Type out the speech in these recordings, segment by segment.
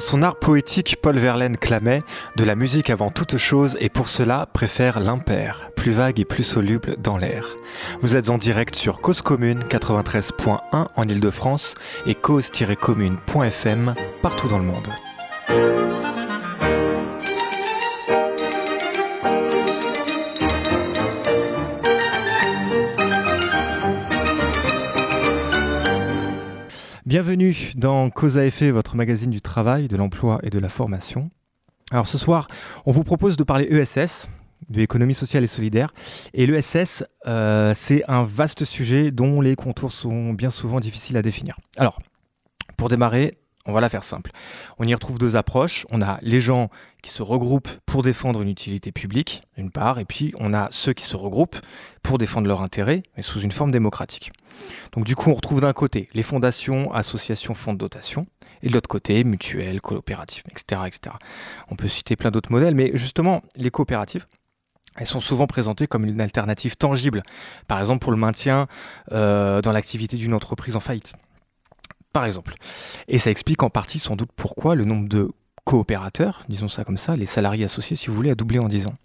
Dans son art poétique, Paul Verlaine clamait De la musique avant toute chose et pour cela préfère l'impair, plus vague et plus soluble dans l'air. Vous êtes en direct sur Cause Commune 93.1 en Ile-de-France et cause-commune.fm partout dans le monde. Bienvenue dans Cause à effet, votre magazine du travail, de l'emploi et de la formation. Alors ce soir, on vous propose de parler ESS, de l'économie sociale et solidaire. Et l'ESS, euh, c'est un vaste sujet dont les contours sont bien souvent difficiles à définir. Alors, pour démarrer, on va la faire simple. On y retrouve deux approches. On a les gens qui se regroupent pour défendre une utilité publique, d'une part, et puis on a ceux qui se regroupent pour défendre leur intérêt, mais sous une forme démocratique. Donc du coup, on retrouve d'un côté les fondations, associations, fonds de dotation, et de l'autre côté, mutuelles, coopératives, etc., etc. On peut citer plein d'autres modèles, mais justement, les coopératives, elles sont souvent présentées comme une alternative tangible, par exemple pour le maintien euh, dans l'activité d'une entreprise en faillite par exemple. Et ça explique en partie sans doute pourquoi le nombre de coopérateurs, disons ça comme ça, les salariés associés si vous voulez, a doublé en 10 ans.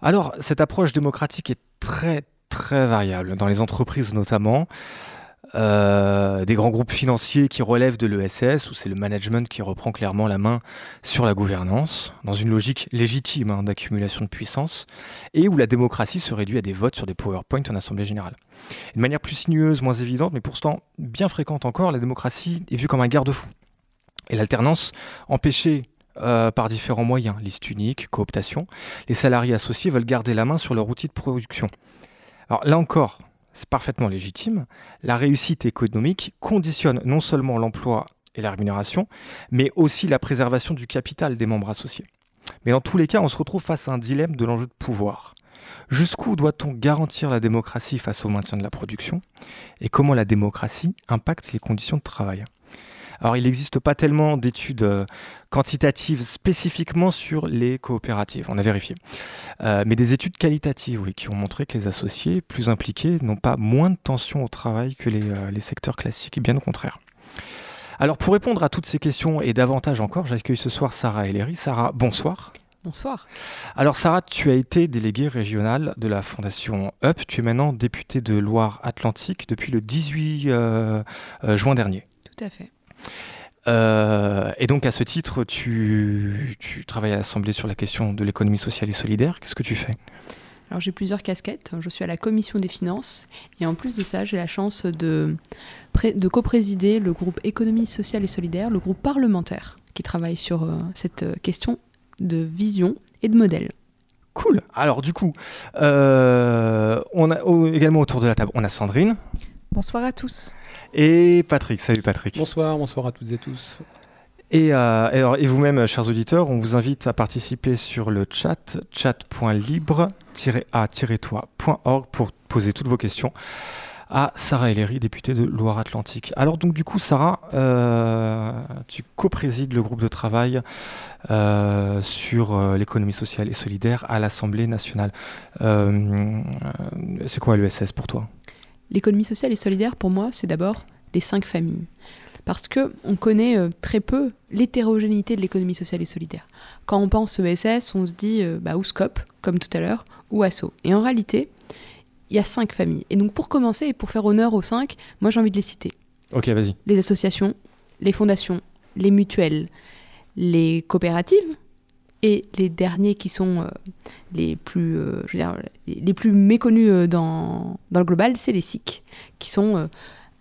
Alors, cette approche démocratique est très très variable, dans les entreprises notamment. Euh, des grands groupes financiers qui relèvent de l'ESS, où c'est le management qui reprend clairement la main sur la gouvernance, dans une logique légitime hein, d'accumulation de puissance, et où la démocratie se réduit à des votes sur des PowerPoint en Assemblée générale. De manière plus sinueuse, moins évidente, mais pourtant bien fréquente encore, la démocratie est vue comme un garde-fou. Et l'alternance, empêchée euh, par différents moyens, liste unique, cooptation, les salariés associés veulent garder la main sur leur outil de production. Alors là encore, c'est parfaitement légitime, la réussite économique conditionne non seulement l'emploi et la rémunération, mais aussi la préservation du capital des membres associés. Mais dans tous les cas, on se retrouve face à un dilemme de l'enjeu de pouvoir. Jusqu'où doit-on garantir la démocratie face au maintien de la production? Et comment la démocratie impacte les conditions de travail? Alors, il n'existe pas tellement d'études euh, quantitatives spécifiquement sur les coopératives, on a vérifié. Euh, mais des études qualitatives, oui, qui ont montré que les associés plus impliqués n'ont pas moins de tension au travail que les, euh, secteurs classiques, bien au contraire. Alors, pour répondre à toutes ces questions et davantage encore, j'accueille ce soir Sarah Ellery. Sarah, bonsoir. Bonsoir. Alors Sarah, tu as été déléguée régionale de la Fondation UP. Tu es maintenant députée de Loire-Atlantique depuis le 18 juin dernier. Tout à fait. Euh, et donc à ce titre, tu, travailles à l'Assemblée sur la question de l'économie sociale et solidaire. Qu'est-ce que tu fais? Alors j'ai plusieurs casquettes. Je suis à la commission des finances et en plus de ça, j'ai la chance de, de co-présider le groupe économie sociale et solidaire, le groupe parlementaire qui travaille sur euh, cette question de vision et de modèle. Cool. Alors du coup, euh, on a également autour de la table, on a Sandrine. Bonsoir à tous. Et Patrick, salut Patrick. Bonsoir, bonsoir à toutes et tous. Et, euh, et vous-même, chers auditeurs, on vous invite à participer sur le chat, chat.libre-a-toi.org pour poser toutes vos questions à Sarah Ellery, députée de Loire-Atlantique. Alors donc du coup, Sarah, euh, tu co-présides le groupe de travail euh, sur l'économie sociale et solidaire à l'Assemblée nationale. c'est quoi l'ESS pour toi? L'économie sociale et solidaire, pour moi, c'est d'abord les cinq familles. Parce que on connaît euh, très peu l'hétérogénéité de l'économie sociale et solidaire. Quand on pense ESS, on se dit euh, bah, ou SCOP, comme tout à l'heure, ou ASSO. Et en réalité, il y a cinq familles. Et donc pour commencer et pour faire honneur aux cinq, moi j'ai envie de les citer. Ok, vas-y. Les associations, les fondations, les mutuelles, les coopératives, et les derniers qui sont euh, les, plus, euh, je veux dire, les plus méconnus euh, dans, dans, le global, c'est les SIC, qui sont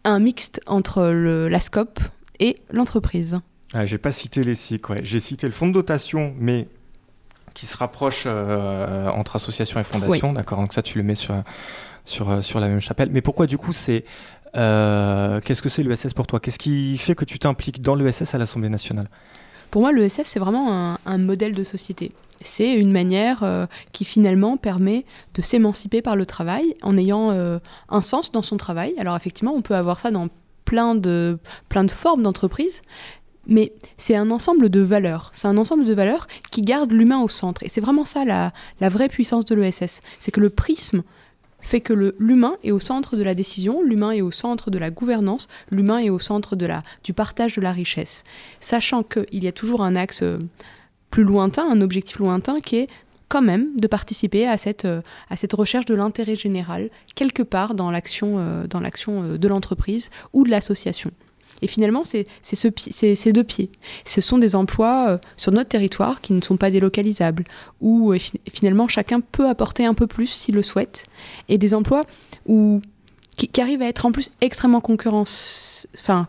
un mixte entre le, la SCOP et l'entreprise. Ah, j'ai pas cité les SIC, ouais. j'ai cité le fonds de dotation, mais qui se rapproche entre associations et fondations, d'accord Donc ça, tu le mets sur, sur, sur la même chapelle. Mais pourquoi du coup c'est... Qu'est-ce que c'est l'ESS pour toi? Qu'est-ce qui fait que tu t'impliques dans l'ESS à l'Assemblée nationale? Pour moi, l'ESS, c'est vraiment un, modèle de société. C'est une manière euh, qui finalement permet de s'émanciper par le travail en ayant euh, un sens dans son travail. Alors effectivement, on peut avoir ça dans plein de, plein de formes d'entreprise, mais c'est un ensemble de valeurs. C'est un ensemble de valeurs qui garde l'humain au centre. Et c'est vraiment ça la, la vraie puissance de l'ESS. C'est que le prisme fait que l'humain est au centre de la décision, l'humain est au centre de la gouvernance, l'humain est au centre de la, du partage de la richesse. Sachant qu'il y a toujours un axe euh, plus lointain, un objectif lointain qui est quand même de participer à cette, euh, à cette recherche de l'intérêt général, quelque part dans l'action euh, de l'entreprise ou de l'association. Et finalement, c'est ce, ces deux pieds. Ce sont des emplois sur notre territoire qui ne sont pas délocalisables, où finalement chacun peut apporter un peu plus s'il le souhaite, et des emplois qui, arrivent à être en plus extrêmement concurrence, enfin,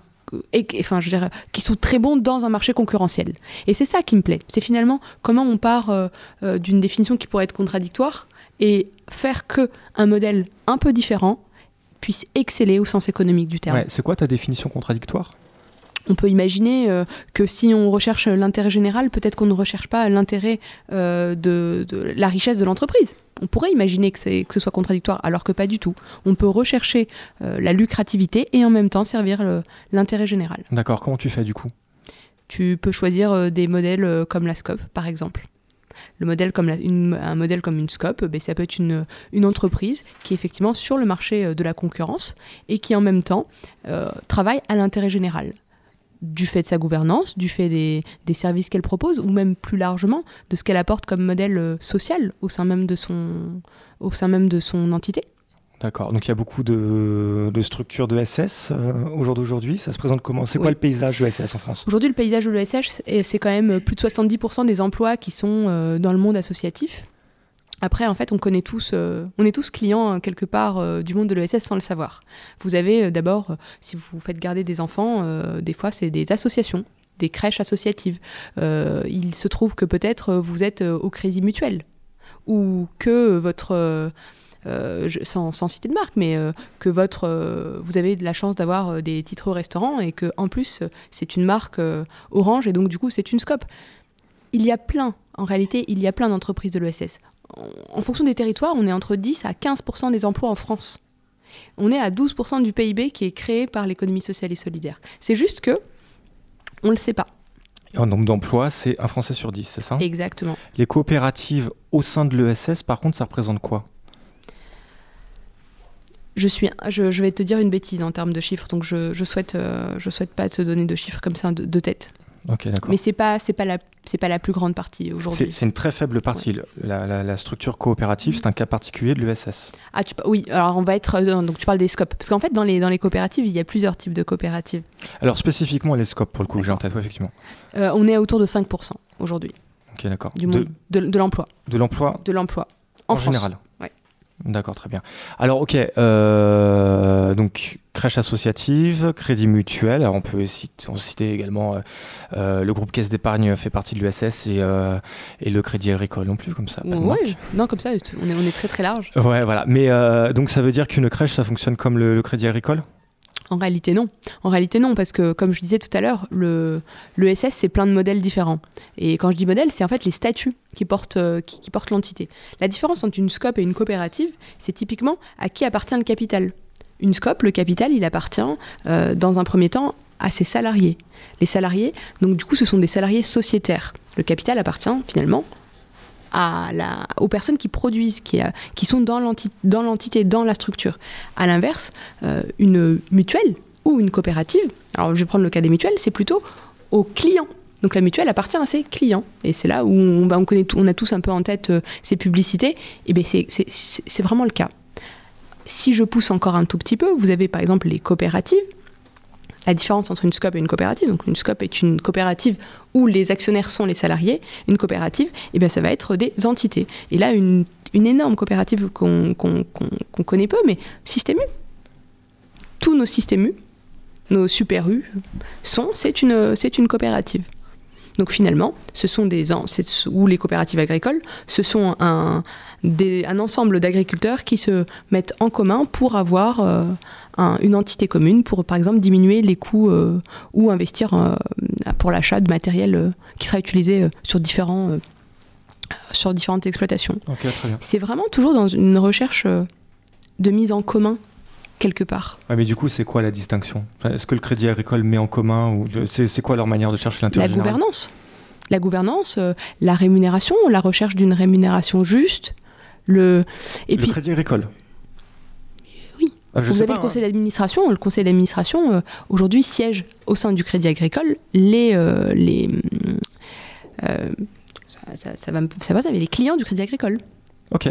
et, je dirais, qui sont très bons dans un marché concurrentiel. Et c'est ça qui me plaît. C'est finalement comment on part euh, euh, d'une définition qui pourrait être contradictoire et faire que un modèle un peu différent puisse exceller au sens économique du terme. c'est quoi ta définition contradictoire? On peut imaginer euh, que si on recherche l'intérêt général, peut-être qu'on ne recherche pas l'intérêt de, de, la richesse de l'entreprise on pourrait imaginer que, ce soit contradictoire, alors que pas du tout. On peut rechercher euh, la lucrativité et en même temps servir l'intérêt général. D'accord, comment tu fais du coup? Tu peux choisir euh, des modèles euh, comme la SCOP, par exemple. Le modèle comme un modèle comme une SCOP, ben, ça peut être une, entreprise qui est effectivement sur le marché de la concurrence et qui en même temps travaille à l'intérêt général du fait de sa gouvernance, du fait des, services qu'elle propose, ou même plus largement de ce qu'elle apporte comme modèle euh, social au sein même de son entité. D'accord. Donc il y a beaucoup de, structures de SS euh, au jour d'aujourd'hui. Ça se présente comment? C'est quoi le paysage de SS en France? Aujourd'hui, le paysage de l'ESS, c'est quand même plus de 70% des emplois qui sont euh, dans le monde associatif. Après, en fait, on connaît tous, euh, on est tous clients hein, quelque part euh, du monde de l'ESS sans le savoir. Vous avez euh, d'abord, si vous faites garder des enfants, des fois c'est des associations, des crèches associatives. il se trouve que peut-être vous êtes au Crédit Mutuel ou que votre sans, sans, citer de marque, mais que votre, vous avez de la chance d'avoir des titres au restaurant et que en plus c'est une marque Orange et donc du coup c'est une scope. Il y a plein, en réalité, il y a plein d'entreprises de l'ESS en fonction des territoires, on est entre 10 à 15% des emplois en France. On est à 12% du PIB qui est créé par l'économie sociale et solidaire. C'est juste que on ne le sait pas. Et en nombre d'emplois, c'est un Français sur 10, c'est ça? Exactement. Les coopératives au sein de l'ESS, par contre, ça représente quoi? Je, suis, je, vais te dire une bêtise en termes de chiffres, donc je ne souhaite, euh, je souhaite pas te donner de chiffres comme ça de tête. Mais c'est pas c'est pas la c'est pas la plus grande partie aujourd'hui. C'est une très faible partie. La, structure coopérative, c'est un cas particulier de l'ESS. Ah tu, oui, alors on va être euh, donc tu parles des scopes parce qu'en fait dans les dans les coopératives il y a plusieurs types de coopératives. Alors spécifiquement les scopes pour le coup j'ai en tête effectivement. Euh, on est autour de 5% aujourd'hui. Ok d'accord. De, de, l'emploi. De l'emploi. De l'emploi. En, général. D'accord, très bien. Alors, ok, euh, donc crèche associative, crédit mutuel. Alors, on peut citer, également euh, euh, le groupe Caisse d'épargne fait partie de l'USS et, et, le crédit agricole non plus, comme ça. Oui, non, comme ça, on est, on est, très très large. Ouais, voilà. Mais donc, ça veut dire qu'une crèche, ça fonctionne comme le crédit agricole? En réalité, non. En réalité, non, parce que, comme je disais tout à l'heure, le, SS, c'est plein de modèles différents. Et quand je dis modèle, c'est en fait les statuts qui portent, euh, qui, portent l'entité. La différence entre une SCOP et une coopérative, c'est typiquement à qui appartient le capital. Une SCOP, le capital, il appartient, euh, dans un premier temps, à ses salariés. Les salariés, donc du coup, ce sont des salariés sociétaires. Le capital appartient finalement aux personnes qui produisent, qui, euh, sont dans l'entité, dans, la structure. À l'inverse, euh, une mutuelle ou une coopérative, alors je vais prendre le cas des mutuelles, c'est plutôt aux clients. Donc la mutuelle appartient à ses clients. Et c'est là où on, bah, a tous un peu en tête euh, ces publicités. Et bien c'est vraiment le cas. Si je pousse encore un tout petit peu, vous avez par exemple les coopératives la différence entre une SCOP et une coopérative. Donc une SCOP est une coopérative où les actionnaires sont les salariés. Une coopérative, eh bien, ça va être des entités. Et là, une, énorme coopérative qu'on connaît peu, mais Système U. Tous nos Système U, nos Super U, sont, c'est une coopérative. Donc finalement, ce sont des ou les coopératives agricoles, ce sont un, un ensemble d'agriculteurs qui se mettent en commun pour avoir euh, une entité commune pour, par exemple, diminuer les coûts euh, ou investir euh, pour l'achat de matériel qui sera utilisé sur, différents, sur différentes exploitations. c'est vraiment toujours dans une recherche de mise en commun quelque part. mais du coup, c'est quoi la distinction? Est-ce que le Crédit Agricole met en commun ou c'est quoi leur manière de chercher l'intérêt La gouvernance. La gouvernance, la rémunération, la recherche d'une rémunération juste. Le, Et le Crédit Agricole Ah, je Vous avez pas, le conseil hein. d'administration. Le conseil d'administration, euh, aujourd'hui, siège au sein du Crédit Agricole les. euh, les euh, ça, ça- ça va ça va, ça, mais les clients du Crédit Agricole. Ok,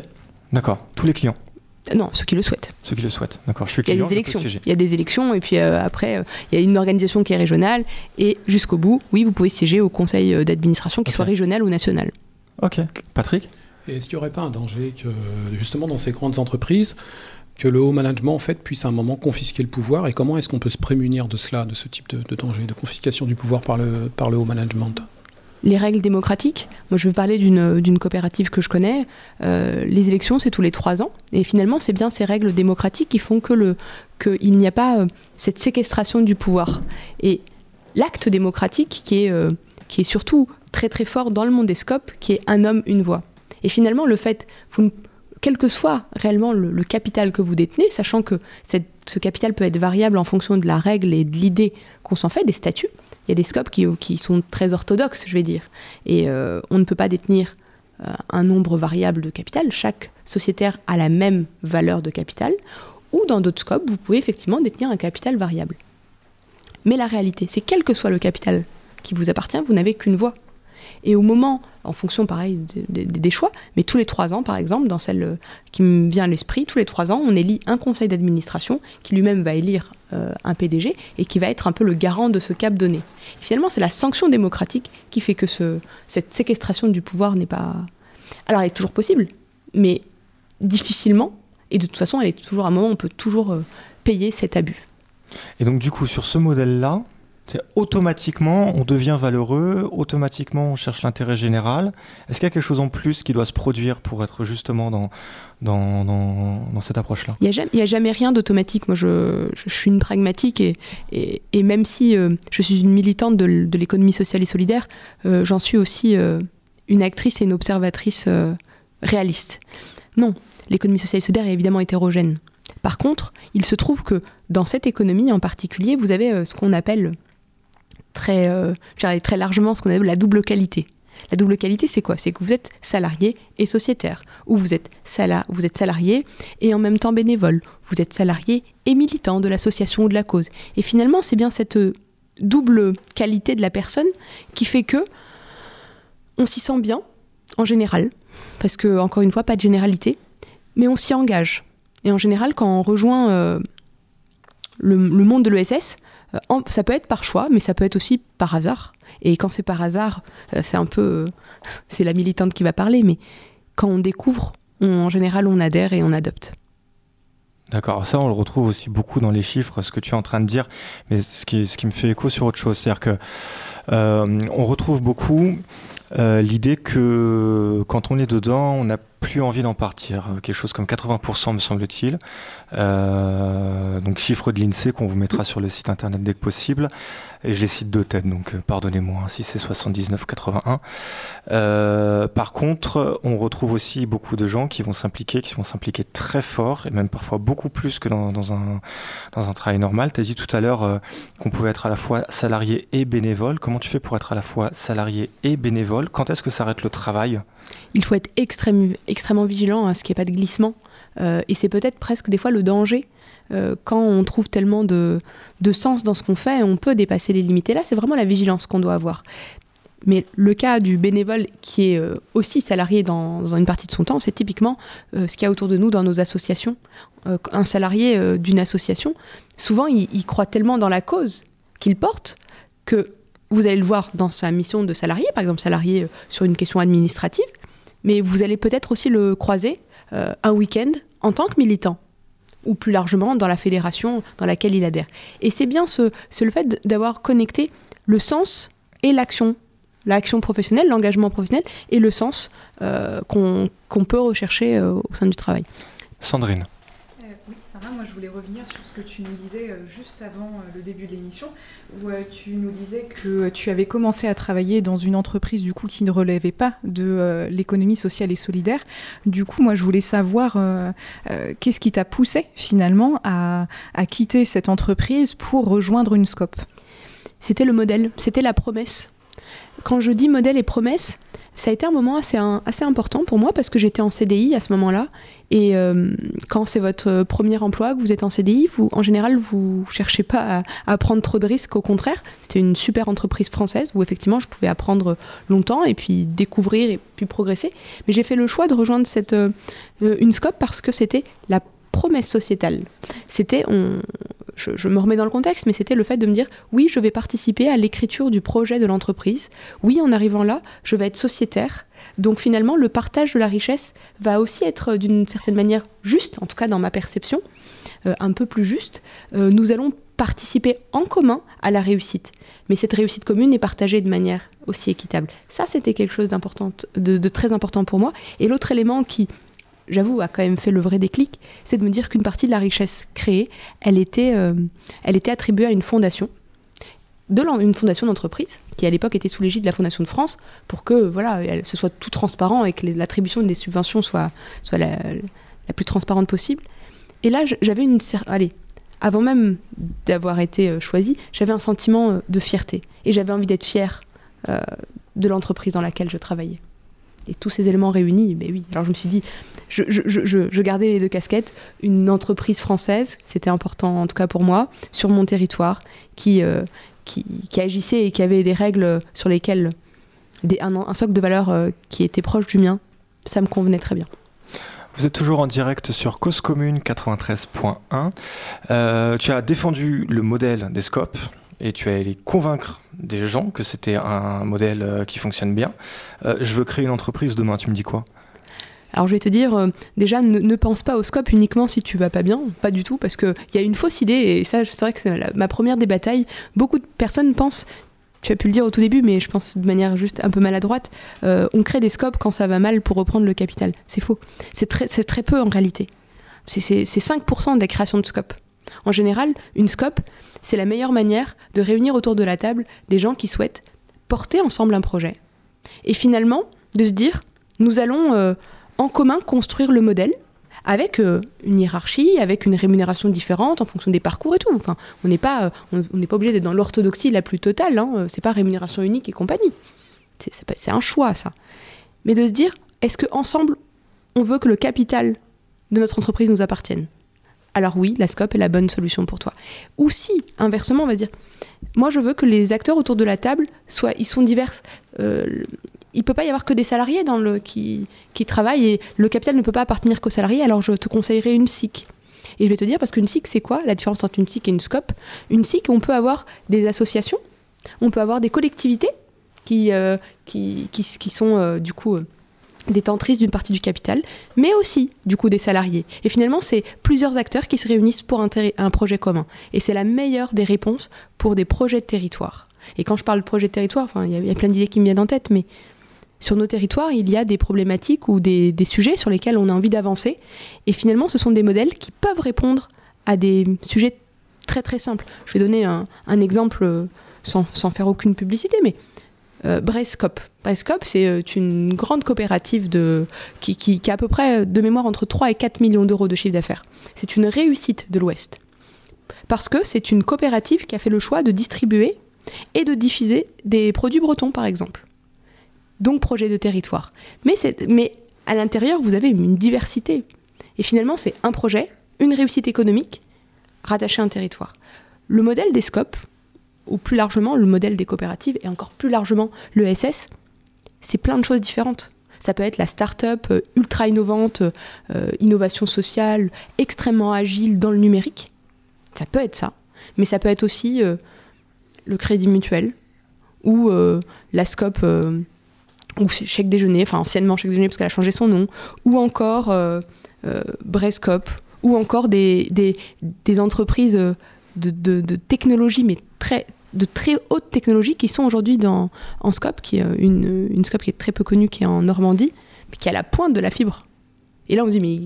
d'accord. Tous les clients, Euh, Non, ceux qui le souhaitent. ceux qui le souhaitent. D'accord, je suis Il y a des élections. Il y a des élections, et puis euh, après, euh, il y a une organisation qui est régionale, et jusqu'au bout, oui, vous pouvez siéger au conseil euh, d'administration, qu'il soit régional ou national. Ok, Patrick? Et est-ce qu'il n'y aurait pas un danger que, justement, dans ces grandes entreprises, que le haut management, en fait, puisse à un moment confisquer le pouvoir Et comment est-ce qu'on peut se prémunir de cela, de ce type de, de danger, de confiscation du pouvoir par le, par le haut management? Les règles démocratiques, moi je vais parler d'une d'une coopérative que je connais, euh, les élections c'est tous les trois ans, et finalement c'est bien ces règles démocratiques qui font que qu'il n'y a pas euh, cette séquestration du pouvoir. Et l'acte démocratique qui est, euh, qui est surtout très très fort dans le monde des scopes, qui est un homme, une voix. Et finalement le fait, quel que soit réellement le, capital que vous détenez, sachant que ce capital peut être variable en fonction de la règle et de l'idée qu'on s'en fait, des statuts, y a des scopes qui, sont très orthodoxes, je vais dire. Et euh, on ne peut pas détenir euh, un nombre variable de capital. Chaque sociétaire a la même valeur de capital. Ou dans d'autres scopes, vous pouvez effectivement détenir un capital variable. Mais la réalité, c'est quel que soit le capital qui vous appartient, vous n'avez qu'une voix. Et au moment, en fonction pareil de- de- des choix, mais tous les trois ans, par exemple, dans celle euh, qui me vient à l'esprit, tous les trois ans, on élit un conseil d'administration qui lui-même va élire euh, un PDG et qui va être un peu le garant de ce cap donné. Finalement, c'est la sanction démocratique qui fait que ce, cette séquestration du pouvoir n'est pas. Alors, elle est toujours possible, mais difficilement. Et de toute façon, elle est toujours à un moment où on peut toujours euh, payer cet abus. Et donc, du coup, sur ce modèle-là, automatiquement, on devient valeureux, automatiquement, on cherche l'intérêt général. Est-ce qu'il y a quelque chose en plus qui doit se produire pour être justement dans, dans, dans, cette approche-là? Il n'y a, a jamais rien d'automatique. Moi, je, je- suis une pragmatique et, et, et même si euh, je suis une militante de, de l'économie sociale et solidaire, euh, j'en suis aussi euh, une actrice et une observatrice réaliste. Non, l'économie sociale et solidaire est évidemment hétérogène. Par contre, il se trouve que dans cette économie en particulier, vous avez ce qu'on appelle très, euh, très largement ce qu'on appelle la double qualité. La double qualité, c'est quoi? C'est que vous êtes salarié et sociétaire, ou vous êtes, sala- vous êtes salarié et en même temps bénévole. Vous êtes salarié et militant de l'association ou de la cause. Et finalement, c'est bien cette euh, double qualité de la personne qui fait que on s'y sent bien, en général, parce que, encore une fois, pas de généralité, mais on s'y engage. Et en général, quand on rejoint euh, le, monde de l'ESS, en- ça peut être par choix, mais ça peut être aussi par hasard. Et quand c'est par hasard, euh, c'est un peu. euh, c'est la militante qui va parler, mais quand on découvre, en général, on adhère et on adopte. D'accord, ça on le retrouve aussi beaucoup dans les chiffres, ce que tu es en train de dire, mais ce qui, ce qui me fait écho sur autre chose, c'est-à-dire que euh, on retrouve beaucoup euh, l'idée que quand on est dedans, on n'a plus envie d'en partir, quelque chose comme 80% me semble-t-il. Euh, donc chiffre de l'INSEE qu'on vous mettra sur le site internet dès que possible, et je les cite de tête, donc euh, pardonnez-moi hein, si c'est 79-81. Euh, par contre, on retrouve aussi beaucoup de gens qui vont s'impliquer, qui vont s'impliquer très fort, et même parfois beaucoup plus que dans, un, dans un travail normal. Tu as dit tout à l'heure euh, qu'on pouvait être à la fois salarié et bénévole. Comment tu fais pour être à la fois salarié et bénévole? Quand est-ce que s'arrête le travail? Il faut être extrême- extrêmement vigilant à ce qu'il n'y ait pas de glissement. Euh, et c'est peut-être presque des fois le danger. Euh, quand on trouve tellement de, de sens dans ce qu'on fait, on peut dépasser les limites. Et là, c'est vraiment la vigilance qu'on doit avoir. Mais le cas du bénévole qui est euh, aussi salarié dans, une partie de son temps, c'est typiquement euh, ce qu'il y a autour de nous dans nos associations. Un salarié d'une association, souvent, il, il croit tellement dans la cause qu'il porte que vous allez le voir dans sa mission de salarié, par exemple salarié sur une question administrative, mais vous allez peut-être aussi le croiser un week-end en tant que militant ou plus largement dans la fédération dans laquelle il adhère. Et c'est bien ce, c'est le fait d'avoir connecté le sens et l'action, l'action professionnelle, l'engagement professionnel et le sens euh, qu'on qu'on peut rechercher euh, au sein du travail. Sandrine. Moi je voulais revenir sur ce que tu nous disais euh, juste avant euh, le début de l'émission, où euh, tu nous disais que tu avais commencé à travailler dans une entreprise du coup qui ne relevait pas de l'économie sociale et solidaire. Du coup, moi je voulais savoir qu'est-ce qui t'a poussé finalement à, à quitter cette entreprise pour rejoindre une SCOP. C'était le modèle, c'était la promesse. Quand je dis modèle et promesse, ça a été un moment assez, assez important pour moi parce que j'étais en CDI à ce moment-là. Et euh, quand c'est votre premier emploi, que vous êtes en CDI, vous, en général, vous cherchez pas à, prendre trop de risques. Au contraire, c'était une super entreprise française où effectivement je pouvais apprendre longtemps et puis découvrir et puis progresser. Mais j'ai fait le choix de rejoindre cette, euh, une scope parce que c'était la promesse sociétale. C'était, on, je, me remets dans le contexte, mais c'était le fait de me dire oui, je vais participer à l'écriture du projet de l'entreprise. Oui, en arrivant là, je vais être sociétaire. Donc finalement, le partage de la richesse va aussi être euh, d'une certaine manière juste, en tout cas dans ma perception, euh, un peu plus juste. Euh, nous allons participer en commun à la réussite. Mais cette réussite commune est partagée de manière aussi équitable. Ça, c'était quelque chose de, très important pour moi. Et l'autre élément qui j'avoue, a quand même fait le vrai déclic, c'est de me dire qu'une partie de la richesse créée, elle était, euh, elle était attribuée à une fondation, une fondation d'entreprise, qui à l'époque était sous l'égide de la Fondation de France, pour que voilà, ce soit tout transparent et que l'attribution des subventions soit, soit la, plus transparente possible. Et là, j'avais une... Allez, avant même d'avoir été euh, choisie, j'avais un sentiment euh, de fierté. Et j'avais envie d'être fière de l'entreprise dans laquelle je travaillais. Et tous ces éléments réunis, ben oui. Alors je me suis dit, je, gardais les deux casquettes. Une entreprise française, c'était important en tout cas pour moi, sur mon territoire, qui, euh, qui, agissait et qui avait des règles sur lesquelles, un, socle de valeurs euh, qui était proche du mien, ça me convenait très bien. Vous êtes toujours en direct sur Cause Commune 93.1. Euh, tu as défendu le modèle des scopes et tu es allé convaincre des gens que c'était un modèle euh, qui fonctionne bien. Je veux créer une entreprise demain, tu me dis quoi? Alors je vais te dire, euh, déjà ne, pense pas au scope uniquement si tu vas pas bien, pas du tout, parce qu'il y a une fausse idée, et ça c'est vrai que c'est ma première des batailles. Beaucoup de personnes pensent, tu as pu le dire au tout début, mais je pense de manière juste un peu maladroite, on crée des scopes quand ça va mal pour reprendre le capital. C'est faux. C'est très, très peu en réalité. C'est 5% des créations de scopes. En général, une scope, c'est la meilleure manière de réunir autour de la table des gens qui souhaitent porter ensemble un projet. Et finalement, de se dire, nous allons euh, en commun construire le modèle avec euh, une hiérarchie, avec une rémunération différente en fonction des parcours et tout. Enfin, on n'est pas, euh, on, pas obligé d'être dans l'orthodoxie la plus totale. Hein. C'est pas rémunération unique et compagnie. C'est un choix ça. Mais de se dire, est-ce que ensemble, on veut que le capital de notre entreprise nous appartienne? Alors oui, la scope est la bonne solution pour toi. Ou si, inversement, on va dire, moi je veux que les acteurs autour de la table soient, ils sont divers. Euh, il peut pas y avoir que des salariés dans le, qui, qui travaillent et le capital ne peut pas appartenir qu'aux salariés, alors je te conseillerais une SIC. Et je vais te dire, parce qu'une SIC, c'est quoi la différence entre une SIC et une scope Une SIC, on peut avoir des associations, on peut avoir des collectivités qui, euh, qui, qui, sont euh, du coup détentrice d'une partie du capital, mais aussi du coup des salariés. Et finalement, c'est plusieurs acteurs qui se réunissent pour un, un projet commun. Et c'est la meilleure des réponses pour des projets de territoire. Et quand je parle de projet de territoire, il y, a plein d'idées qui me viennent en tête, mais sur nos territoires, il y a des problématiques ou des, sujets sur lesquels on a envie d'avancer. Et finalement, ce sont des modèles qui peuvent répondre à des sujets très très simples. Je vais donner un, exemple euh, sans, faire aucune publicité, mais euh, Brescop. C'est euh, une grande coopérative qui, qui, a à peu près, de mémoire, entre 3 et 4 millions d'euros de chiffre d'affaires. C'est une réussite de l'Ouest. Parce que c'est une coopérative qui a fait le choix de distribuer et de diffuser des produits bretons, par exemple. Donc projet de territoire. Mais, mais à l'intérieur, vous avez une diversité. Et finalement, c'est un projet, une réussite économique, rattaché à un territoire. Le modèle des scopes, ou plus largement le modèle des coopératives et encore plus largement le SS, c'est plein de choses différentes. Ça peut être la start-up euh, ultra innovante, euh, innovation sociale, extrêmement agile dans le numérique. Ça peut être ça. Mais ça peut être aussi euh, le crédit mutuel ou la SCOP ou chèque déjeuner, enfin anciennement chèque déjeuner parce qu'elle a changé son nom, ou encore Brescop, ou encore des, des, entreprises de, de, de, technologie, mais très, de très haute technologie qui sont aujourd'hui en Scope, qui est une, une Scope qui est très peu connue, qui est en Normandie, mais qui est à la pointe de la fibre. Et là, on dit, mais.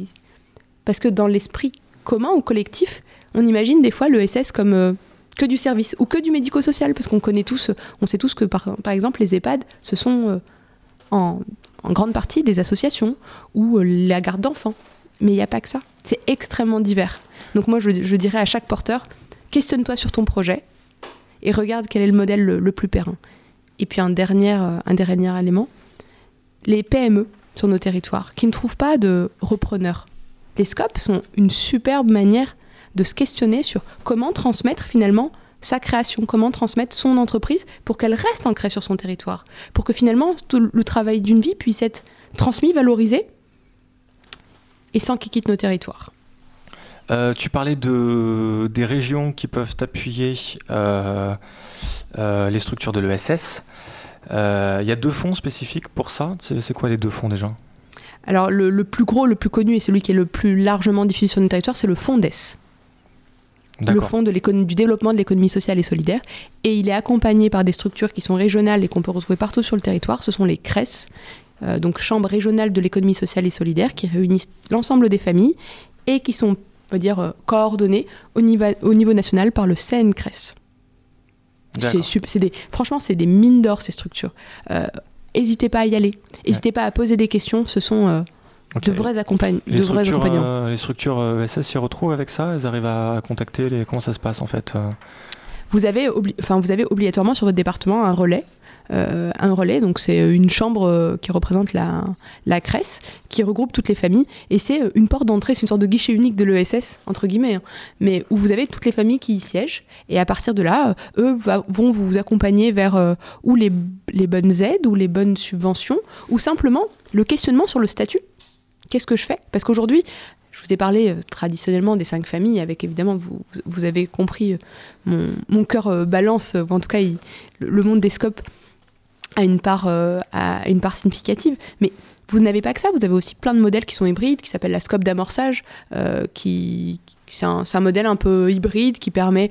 Parce que dans l'esprit commun ou collectif, on imagine des fois le SS comme euh, que du service ou que du médico-social, parce qu'on connaît tous, on sait tous que par, par exemple, les EHPAD, ce sont euh, en, grande partie des associations ou euh, la garde d'enfants. Mais il n'y a pas que ça. C'est extrêmement divers. Donc moi, je, je dirais à chaque porteur, questionne-toi sur ton projet, et regarde quel est le modèle le, plus périn. Et puis un dernier, euh, un dernier élément, les PME sur nos territoires qui ne trouvent pas de repreneurs. Les scopes sont une superbe manière de se questionner sur comment transmettre finalement sa création, comment transmettre son entreprise pour qu'elle reste ancrée sur son territoire, pour que finalement tout le travail d'une vie puisse être transmis, valorisé et sans qu'il quitte nos territoires. Euh, tu parlais de, des régions qui peuvent appuyer euh, euh, les structures de l'ESS. Il y a deux fonds spécifiques pour ça. C'est quoi les deux fonds déjà? Alors le, plus gros, le plus connu et celui qui est le plus largement diffusé sur nos territoires, c'est le FONDES. Le Fonds de du développement de l'économie sociale et solidaire. Et il est accompagné par des structures qui sont régionales et qu'on peut retrouver partout sur le territoire. Ce sont les CRES, donc Chambre régionale de l'économie sociale et solidaire, qui réunissent l'ensemble des familles et qui sont on va dire, euh, coordonnées au niveau, au niveau national par le CNCRES. C'est des, franchement, c'est des mines d'or, ces structures. N'hésitez euh, pas à y aller. N'hésitez pas à poser des questions. Ce sont euh, de vrais, accompagnants. Les, structures, les structures SS s'y retrouvent avec ça? Elles arrivent à contacter les... Comment ça se passe en fait vous avez, enfin, vous avez obligatoirement sur votre département un relais euh, un relais. Donc c'est une chambre euh, qui représente la, la crèche, qui regroupe toutes les familles. Et c'est euh, une porte d'entrée, c'est une sorte de guichet unique de l'ESS, entre guillemets, hein. mais où vous avez toutes les familles qui y siègent. Et à partir de là, eux vont vous accompagner vers ou les, les bonnes aides, ou les bonnes subventions, ou simplement le questionnement sur le statut. Qu'est-ce que je fais? Parce qu'aujourd'hui, je vous ai parlé traditionnellement des cinq familles, avec évidemment, vous, vous avez compris, mon, mon cœur balance, ou en tout cas, le monde des scopes à une part, euh, à une part significative. Mais vous n'avez pas que ça, vous avez aussi plein de modèles qui sont hybrides, qui s'appellent la scope d'amorçage, euh, qui, c'est un, modèle un peu hybride qui permet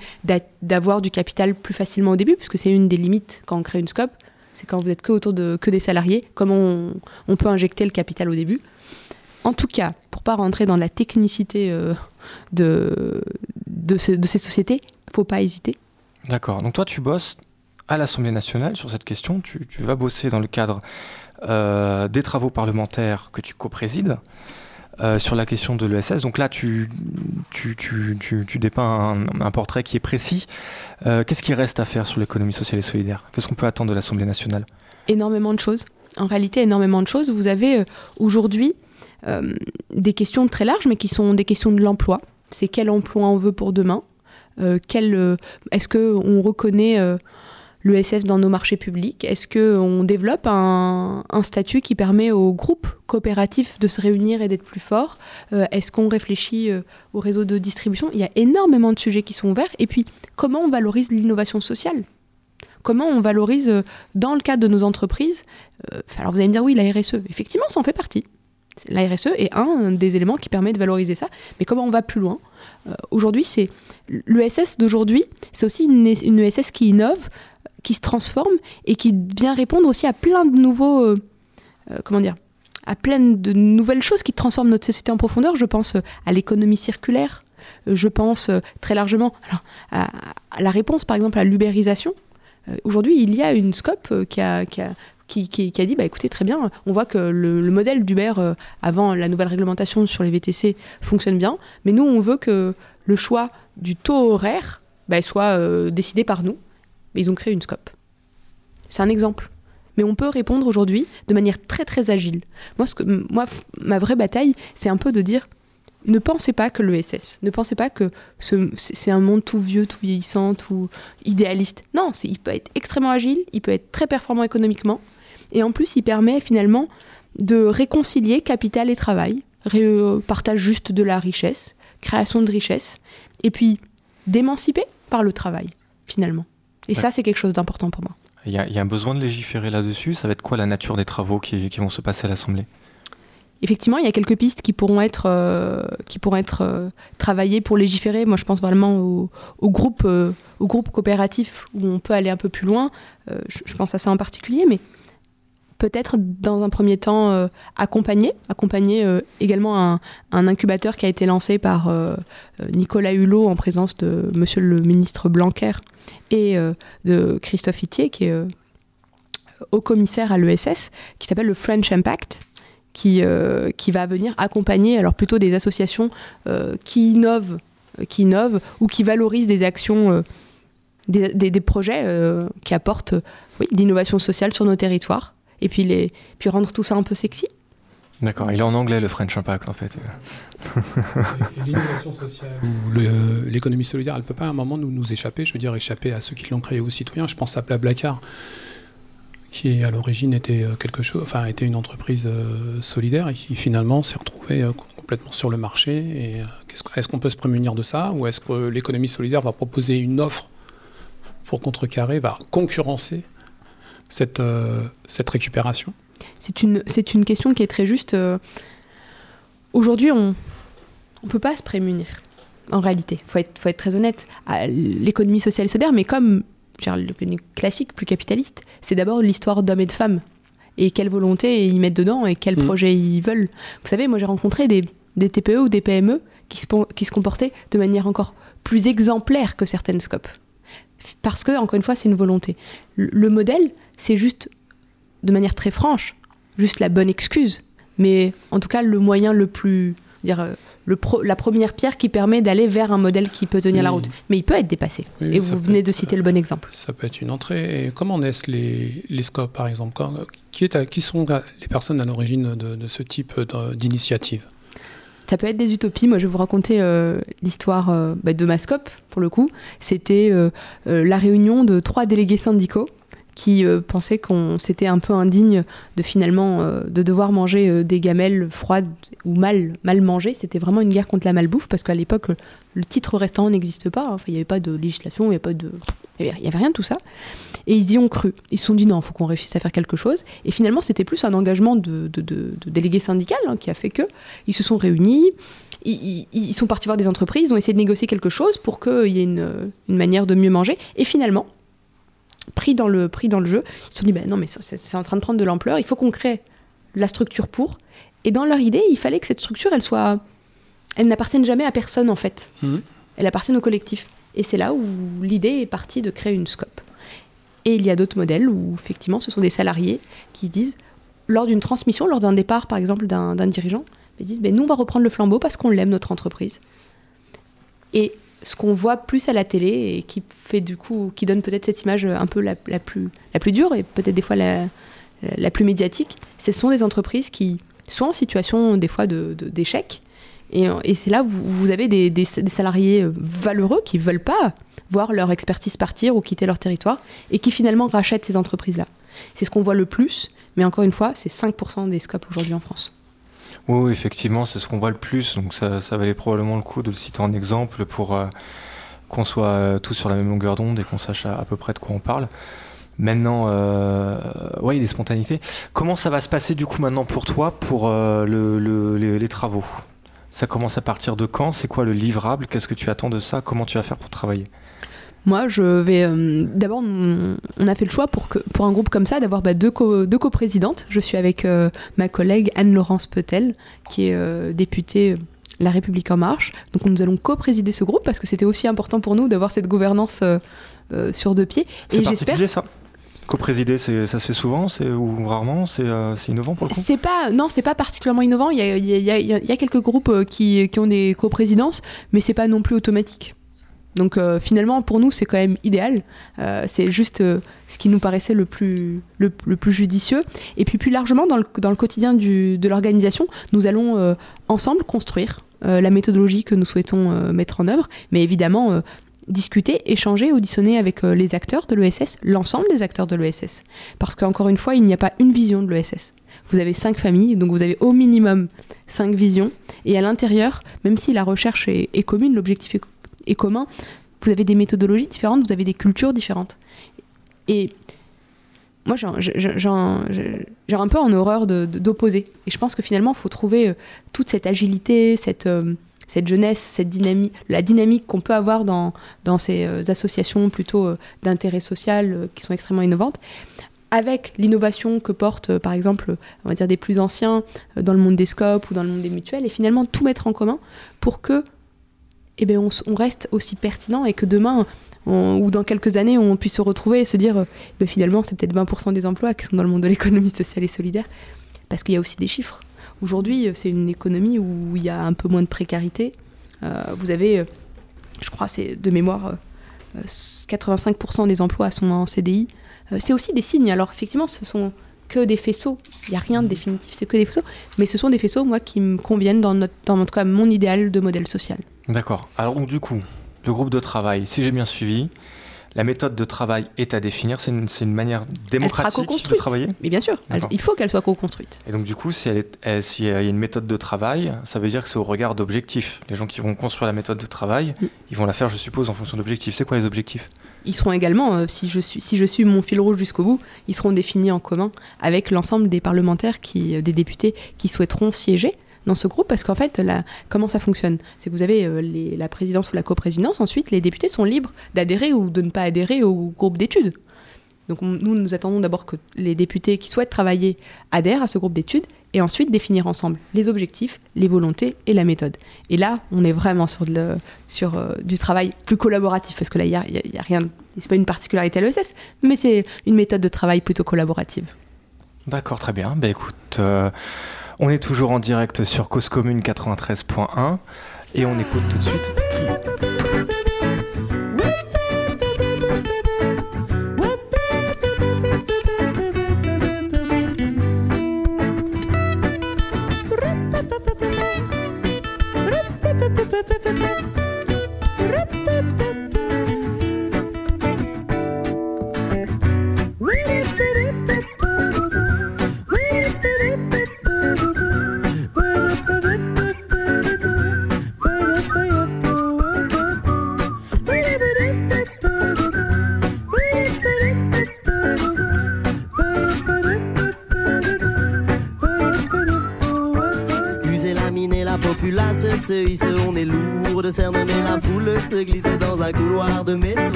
d'avoir du capital plus facilement au début, puisque c'est une des limites quand on crée une scope, c'est quand vous êtes que autour de que des salariés, comment on peut injecter le capital au début. En tout cas, pour pas rentrer dans la technicité euh, de, de, de, ces sociétés, faut pas hésiter. D'accord. Donc toi, tu bosses à l'Assemblée nationale sur cette question. Tu, vas bosser dans le cadre euh, des travaux parlementaires que tu co-présides euh, sur la question de l'ESS. Donc là, tu, tu, tu dépeins un, portrait qui est précis. Euh, qu'est-ce qui reste à faire sur l'économie sociale et solidaire? Qu'est-ce qu'on peut attendre de l'Assemblée nationale? Énormément de choses. En réalité, énormément de choses. Vous avez aujourd'hui des questions très larges, mais qui sont des questions de l'emploi. C'est quel emploi on veut pour demain quel, Est-ce qu'on reconnaît l'ESS dans nos marchés publics? Est-ce qu'on développe un, statut qui permet aux groupes coopératifs de se réunir et d'être plus forts? Euh, Est-ce qu'on réfléchit euh, au réseau de distribution? Il y a énormément de sujets qui sont ouverts. Et puis, comment on valorise l'innovation sociale? Comment on valorise, euh, dans le cadre de nos entreprises? Alors, vous allez me dire, oui, la RSE. Effectivement, ça en fait partie. La RSE est un des éléments qui permet de valoriser ça. Mais comment on va plus loin? Aujourd'hui, c'est l'ESS d'aujourd'hui, c'est aussi une, ESS qui innove, qui se transforme et qui vient répondre aussi à plein de nouveaux. Euh, euh, comment dire À plein de nouvelles choses qui transforment notre société en profondeur. Je pense euh, à l'économie circulaire. Je pense très largement à, la réponse, par exemple, à l'ubérisation. Aujourd'hui, il y a une scope qui a qui, a dit bah écoutez très bien on voit que le, modèle d'Uber avant la nouvelle réglementation sur les VTC fonctionne bien mais nous on veut que le choix du taux horaire bah, soit décidé par nous ils ont créé une scope. C'est un exemple. Mais on peut répondre aujourd'hui de manière très très agile. Moi, ce que, moi ma vraie bataille, c'est un peu de dire ne pensez pas que l'ESS, ne pensez pas que c'est un monde tout vieux, tout vieillissant, tout idéaliste. Non, il peut être extrêmement agile, il peut être très performant économiquement, et en plus, il permet finalement de réconcilier capital et travail, euh, partage juste de la richesse, création de richesse, et puis d'émanciper par le travail, finalement. Et ça, c'est quelque chose d'important pour moi. Il y, a un besoin de légiférer là-dessus. Ça va être quoi la nature des travaux qui, vont se passer à l'Assemblée? Effectivement, il y a quelques pistes qui pourront être, euh, qui pourront être euh, travaillées pour légiférer. Moi, je pense vraiment au, au groupe, euh, au groupe coopératif où on peut aller un peu plus loin. Je, pense à ça en particulier, mais peut-être dans un premier temps accompagner, accompagner également un, incubateur qui a été lancé par Nicolas Hulot en présence de Monsieur le ministre Blanquer et euh, de Christophe Itier, qui est euh, haut commissaire à l'ESS, qui s'appelle le French Impact, qui, euh, qui va venir accompagner alors plutôt des associations qui innovent qui innovent ou qui valorisent des actions des, des, projets qui apportent oui, l'innovation sociale sur nos territoires et puis, les, puis rendre tout ça un peu sexy. D'accord, il est en anglais le French Impact en fait. L'innovation sociale ou l'économie solidaire, elle ne peut pas à un moment nous, nous échapper, je veux dire échapper à ceux qui l'ont créé aux citoyens. Je pense à Blablacar, qui à l'origine était euh, quelque chose, enfin était une entreprise euh, solidaire et qui finalement s'est retrouvée euh, complètement sur le marché. Et est-ce qu'on peut se prémunir de ça? Ou est-ce que l'économie solidaire va proposer une offre pour contrecarrer, va concurrencer cette, cette récupération c'est une, question qui est très juste. Euh, aujourd'hui, on ne peut pas se prémunir, en réalité. Il faut être, faut être très honnête. L'économie sociale solidaire, mais comme l'économie classique, plus capitaliste, c'est d'abord l'histoire d'hommes et de femmes. Et quelle volonté ils mettent dedans et quel mm. projet ils veulent. Vous savez, moi j'ai rencontré des, des, TPE ou des PME qui se, qui se comportaient de manière encore plus exemplaire que certaines scopes. Parce que, encore une fois, c'est une volonté. le modèle, c'est juste, de manière très franche, juste la bonne excuse, mais en tout cas le moyen le plus, dire, euh, le la première pierre qui permet d'aller vers un modèle qui peut tenir la route. Mais il peut être dépassé. et vous venez de citer le bon exemple. Ça peut être une entrée. comment naissent les, les scopes, par exemple? Qui, est qui sont les personnes à l'origine de, ce type d'initiative? Ça peut être des utopies. Moi, je vais vous raconter euh, l'histoire euh, bah, de ma scope, pour le coup. C'était la réunion de trois délégués syndicaux qui euh, pensaient qu'on c'était un peu indigne de finalement euh, de devoir manger euh, des gamelles froides ou mal mal mangées. C'était vraiment une guerre contre la malbouffe parce qu'à l'époque le titre restaurant n'existe pas. Enfin, il n'y avait pas de législation, il n'y avait pas de il y avait rien de tout ça. Et ils y ont cru. Ils se sont dit non, il faut qu'on réussisse à faire quelque chose. Et finalement, c'était plus un engagement de, de, de, syndical hein, qui a fait que ils se sont réunis. Ils, ils, sont partis voir des entreprises, ils ont essayé de négocier quelque chose pour qu'il y ait une, une manière de mieux manger. Et finalement, pris dans le, pris dans le jeu, ils se sont dit, ben non, mais c'est en train de prendre de l'ampleur, il faut qu'on crée la structure pour. Et dans leur idée, il fallait que cette structure, elle soit... Elle n'appartienne jamais à personne, en fait. Mmh. Elle appartient au collectif. Et c'est là où l'idée est partie de créer une scope. Et il y a d'autres modèles où, effectivement, ce sont des salariés qui se disent, lors d'une transmission, lors d'un départ, par exemple, d'un dirigeant, ils disent, ben, nous, on va reprendre le flambeau parce qu'on l'aime, notre entreprise. Et ce qu'on voit plus à la télé et qui fait du coup, qui donne peut-être cette image un peu la, plus, la plus dure et peut-être des fois la, la, plus médiatique, ce sont des entreprises qui sont en situation des fois d'échec. De, et, et c'est là où vous avez des, des, salariés valeureux qui ne veulent pas voir leur expertise partir ou quitter leur territoire et qui finalement rachètent ces entreprises-là. C'est ce qu'on voit le plus, mais encore une fois, c'est 5% des scopes aujourd'hui en France. Oui, effectivement, c'est ce qu'on voit le plus. Donc ça, valait probablement le coup de le citer en exemple pour euh, qu'on soit euh, tous sur la même longueur d'onde et qu'on sache à, peu près de quoi on parle. Maintenant, euh, ouais, il des spontanéités. Comment ça va se passer du coup maintenant pour toi pour euh, le, les, travaux? Ça commence à partir de quand? C'est quoi le livrable? Qu'est-ce que tu attends de ça? Comment tu vas faire pour travailler? Moi, je vais. Euh, d'abord, on, a fait le choix pour, que, pour un groupe comme ça d'avoir bah, deux, co, deux coprésidentes. Je suis avec euh, ma collègue Anne-Laurence Petel, qui est euh, députée La République En Marche. Donc, nous allons co-présider ce groupe parce que c'était aussi important pour nous d'avoir cette gouvernance sur deux pieds. C'est particulier ça Co-présider, ça se fait souvent ou rarement C'est innovant pour le coup pas, Non, c'est pas particulièrement innovant. Il y a, il y a, il y a quelques groupes qui, qui ont des coprésidences, mais c'est pas non plus automatique. Donc euh, finalement, pour nous, c'est quand même idéal. Euh, c'est juste euh, ce qui nous paraissait le plus, le, plus judicieux. Et puis plus largement, dans le, dans le quotidien du, de l'organisation, nous allons ensemble construire la méthodologie que nous souhaitons mettre en œuvre. Mais évidemment, discuter, échanger, auditionner avec les acteurs de l'ESS, l'ensemble des acteurs de l'ESS. Parce qu'encore une fois, il n'y a pas une vision de l'ESS. Vous avez cinq familles, donc vous avez au minimum cinq visions. Et à l'intérieur, même si la recherche est, commune, l'objectif est est commun, vous avez des méthodologies différentes, vous avez des cultures différentes. Et moi, j'ai un peu en horreur d'opposer. Et je pense que finalement, il faut trouver euh, toute cette agilité, cette, euh, jeunesse, cette dynamique, la dynamique qu'on peut avoir dans, dans ces euh, associations plutôt d'intérêt social qui sont extrêmement innovantes, avec l'innovation que portent, par exemple, on va dire des plus anciens dans le monde des scopes ou dans le monde des mutuelles, et finalement tout mettre en commun pour que eh ben, on, reste aussi pertinent et que demain, ou dans quelques années, on puisse se retrouver et se dire, ben, finalement, c'est peut-être 20% des emplois qui sont dans le monde de l'économie sociale et solidaire, parce qu'il y a aussi des chiffres. Aujourd'hui, c'est une économie où il y a un peu moins de précarité. Euh, vous avez, euh, je crois, c'est de mémoire, 85% euh, des emplois sont en CDI. c'est aussi des signes. Alors effectivement, ce sont que des faisceaux. Il n'y a rien de définitif, c'est que des faisceaux. Mais ce sont des faisceaux, moi, qui me conviennent dans, dans en tout cas, mon idéal de modèle social. D'accord. Alors, donc, du coup, le groupe de travail, si j'ai bien suivi, la méthode de travail est à définir. C'est une, une, manière démocratique de travailler Mais bien sûr, il faut qu'elle soit co-construite. Et donc, du coup, s'il si y a une méthode de travail, ça veut dire que c'est au regard d'objectifs. Les gens qui vont construire la méthode de travail, mm. ils vont la faire, je suppose, en fonction d'objectifs. C'est quoi les objectifs? Ils seront également, euh, si, je suis, si je suis mon fil rouge jusqu'au bout, ils seront définis en commun avec l'ensemble des parlementaires, qui, euh, des députés qui souhaiteront siéger dans ce groupe parce qu'en fait, comment ça fonctionne? C'est que vous avez euh, la présidence ou la coprésidence, ensuite les députés sont libres d'adhérer ou de ne pas adhérer au groupe d'études. Donc nous, nous attendons d'abord que les députés qui souhaitent travailler adhèrent à ce groupe d'études et ensuite définir ensemble les objectifs, les volontés et la méthode. Et là, on est vraiment sur, euh, du travail plus collaboratif parce que là, il n'y a, y a, rien, c'est pas une particularité à l'ESS, mais c'est une méthode de travail plutôt collaborative. D'accord, très bien. Ben écoute, euh, on est toujours en direct sur Cause Commune 93.1 et on écoute tout de suite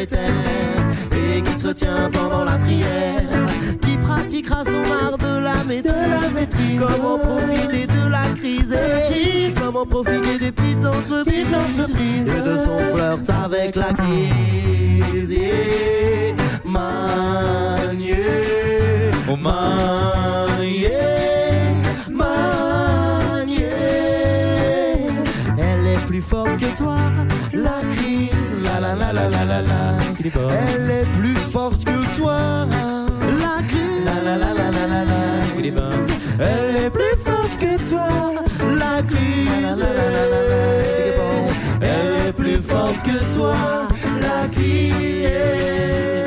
secrétaire et qui se retient pendant la prière qui pratiquera son art de la, maîtrise, comment profiter de la crise comment profiter des petites entreprises, entreprises. et de son flirt avec la crise. Yeah. Oh manier, Elle est plus forte que toi, la crise. La la la la la la la. Elle est plus forte que toi, la crise. La la la la la la. Elle est plus forte que toi, la crise.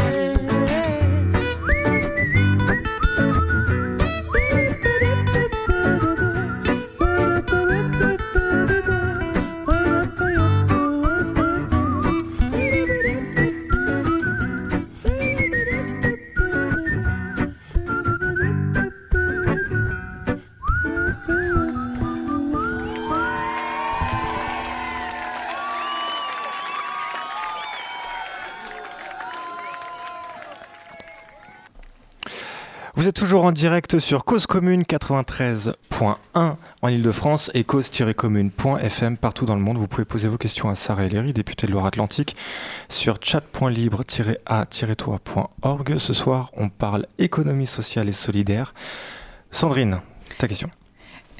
En direct sur Cause Commune 93.1 en Ile-de-France et cause-commune.fm partout dans le monde. Vous pouvez poser vos questions à Sarah Ellery, députée de Loire-Atlantique, sur chat.libre-a-toi.org. Ce soir, on parle économie sociale et solidaire. Sandrine, ta question.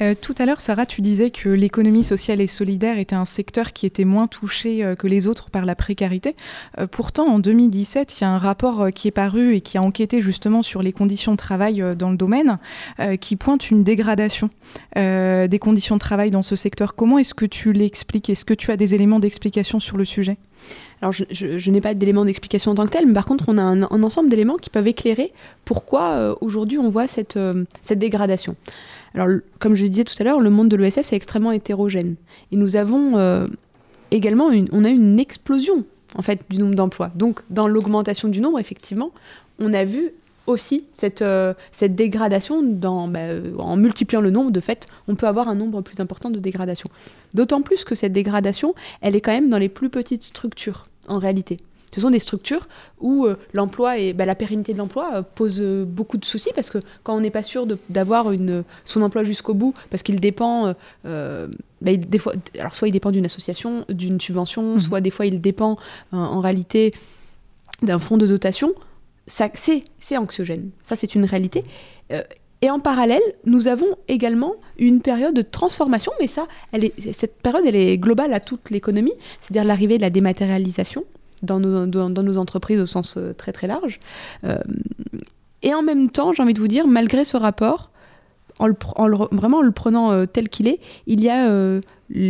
Euh, tout à l'heure, Sarah, tu disais que l'économie sociale et solidaire était un secteur qui était moins touché euh, que les autres par la précarité. Euh, pourtant, en 2017, il y a un rapport qui est paru et qui a enquêté justement sur les conditions de travail dans le domaine, qui pointe une dégradation des conditions de travail dans ce secteur. Comment est-ce que tu l'expliques? Est-ce que tu as des éléments d'explication sur le sujet? Alors, je, n'ai pas d'éléments d'explication en tant que tel, mais par contre, on a un, ensemble d'éléments qui peuvent éclairer pourquoi aujourd'hui on voit cette, cette dégradation. Alors, comme je disais tout à l'heure, le monde de l'ESS est extrêmement hétérogène. Et nous avons euh, également une, on a une explosion en fait du nombre d'emplois. Donc, dans l'augmentation du nombre, effectivement, on a vu aussi cette, euh, dégradation bah, euh, en multipliant le nombre, de fait, on peut avoir un nombre plus important de dégradations. D'autant plus que cette dégradation, elle est quand même dans les plus petites structures, en réalité. Ce sont des structures où euh, l'emploi et bah, la pérennité de l'emploi euh, pose euh, beaucoup de soucis parce que quand on n'est pas sûr d'avoir son emploi jusqu'au bout, parce qu'il dépend, bah, des fois, alors soit il dépend d'une association, d'une subvention, mhm. soit des fois il dépend en réalité d'un fonds de dotation, c'est anxiogène. Ça, c'est une réalité. Et en parallèle, nous avons également une période de transformation, mais ça, elle est, cette période, elle est globale à toute l'économie, c'est-à-dire l'arrivée de la dématérialisation, dans nos, entreprises au sens euh, très très large. Euh, et en même temps, j'ai envie de vous dire, malgré ce rapport, en le, vraiment en le prenant euh, tel qu'il est, il y a,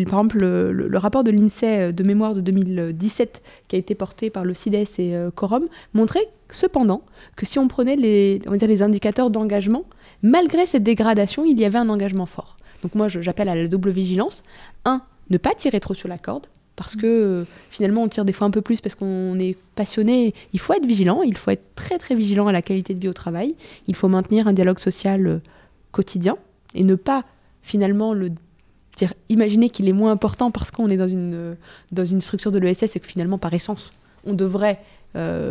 par exemple, le, rapport de l'INSEE de mémoire de 2017 qui a été porté par le CIDES et Corum, montrait cependant que si on prenait les, on va dire, les indicateurs d'engagement, malgré cette dégradation, il y avait un engagement fort. Donc moi, j'appelle à la double vigilance. Un, ne pas tirer trop sur la corde parce que euh, finalement on tire des fois un peu plus parce qu'on est passionné. Il faut être vigilant, il faut être très très vigilant à la qualité de vie au travail. Il faut maintenir un dialogue social euh, quotidien et ne pas finalement le dire, imaginer qu'il est moins important parce qu'on est dans une, euh, dans une structure de l'ESS et que finalement par essence on devrait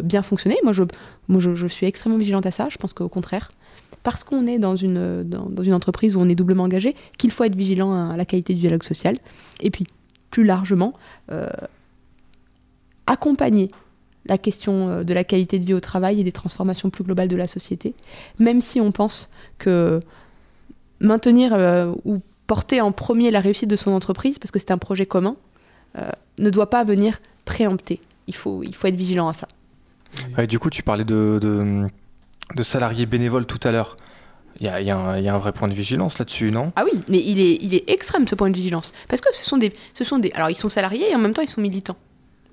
bien fonctionner. Moi, je, moi je, suis extrêmement vigilante à ça. Je pense qu'au contraire, parce qu'on est dans une, dans, dans, une entreprise où on est doublement engagé, qu'il faut être vigilant à la qualité du dialogue social. Et puis, plus largement euh, accompagner la question euh, de la qualité de vie au travail et des transformations plus globales de la société, même si on pense que maintenir euh, ou porter en premier la réussite de son entreprise, parce que c'est un projet commun, ne doit pas venir préempter. Il faut, être vigilant à ça. du coup, tu parlais de salariés bénévoles tout à l'heure. Il y, a, un vrai point de vigilance là-dessus, non? Ah oui, mais il est, il est extrême ce point de vigilance. Parce que ce sont, des, ce sont des. Alors, ils sont salariés et en même temps, ils sont militants.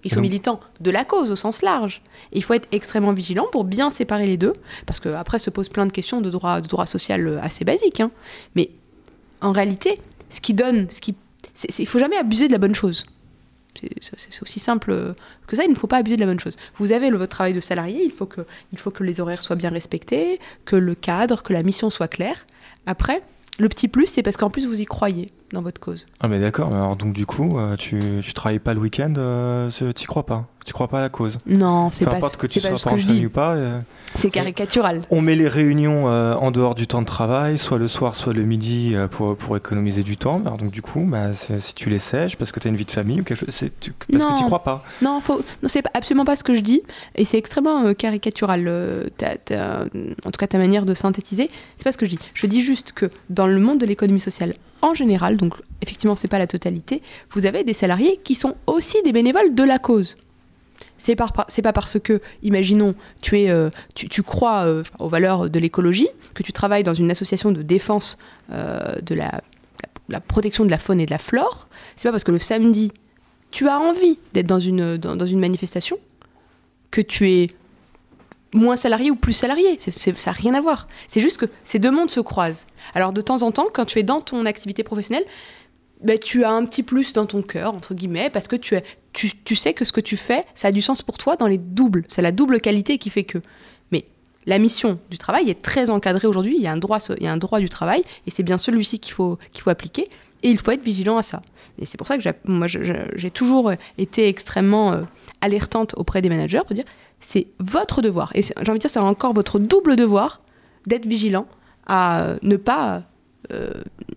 Ils sont militants de la cause au sens large. il faut être extrêmement vigilant pour bien séparer les deux, parce qu'après se posent plein de questions de droit, de droit social euh, assez basiques. Hein. Mais en réalité, ce qui donne, ce qui, il faut jamais abuser de la bonne chose. C'est aussi simple que ça, il ne faut pas abuser de la bonne chose. Vous avez le, votre travail de salarié, il faut, que, il faut que les horaires soient bien respectés, que le cadre, que la mission soit claire. Après, le petit plus, c'est parce qu'en plus, vous y croyez dans votre cause. Ah mais d'accord, alors donc du coup, euh, tu, tu travailles pas le week-end, euh, tu crois pas? Tu crois pas à la cause? Non, c'est pas, importe que tu sois pas en famille ou pas. Euh, c'est caricatural. On met les réunions en dehors du temps de travail, soit le soir, soit le midi, pour, pour économiser du temps. Alors donc du coup, bah, si tu les sèches parce que tu as une vie de famille ou quelque chose, parce que tu crois pas. Non, faut, non c'est absolument pas ce que je dis, et c'est extrêmement caricatural. en tout cas, ta manière de synthétiser, c'est pas ce que je dis. Je dis juste que dans le monde de l'économie sociale en général, donc effectivement c'est pas la totalité, vous avez des salariés qui sont aussi des bénévoles de la cause. C'est pas parce que, imaginons, tu, es, euh, tu, crois euh, aux valeurs de l'écologie, que tu travailles dans une association de défense euh, de la, protection de la faune et de la flore, c'est pas parce que le samedi, tu as envie d'être dans une, dans une manifestation que tu es moins salarié ou plus salarié. ça n'a rien à voir. C'est juste que ces deux mondes se croisent. Alors de temps en temps, quand tu es dans ton activité professionnelle, ben, tu as un petit plus dans ton cœur, entre guillemets, parce que tu, es, tu, sais que ce que tu fais, ça a du sens pour toi dans les doubles. C'est la double qualité qui fait que. Mais la mission du travail est très encadrée aujourd'hui. Il, y a un droit, il y a un droit du travail, et c'est bien celui-ci qu'il faut, qu'il faut appliquer. Et il faut être vigilant à ça. Et c'est pour ça que moi, j'ai toujours été extrêmement euh, alertante auprès des managers pour dire c'est votre devoir. Et j'ai envie de dire, c'est encore votre double devoir d'être vigilant à ne pas, euh,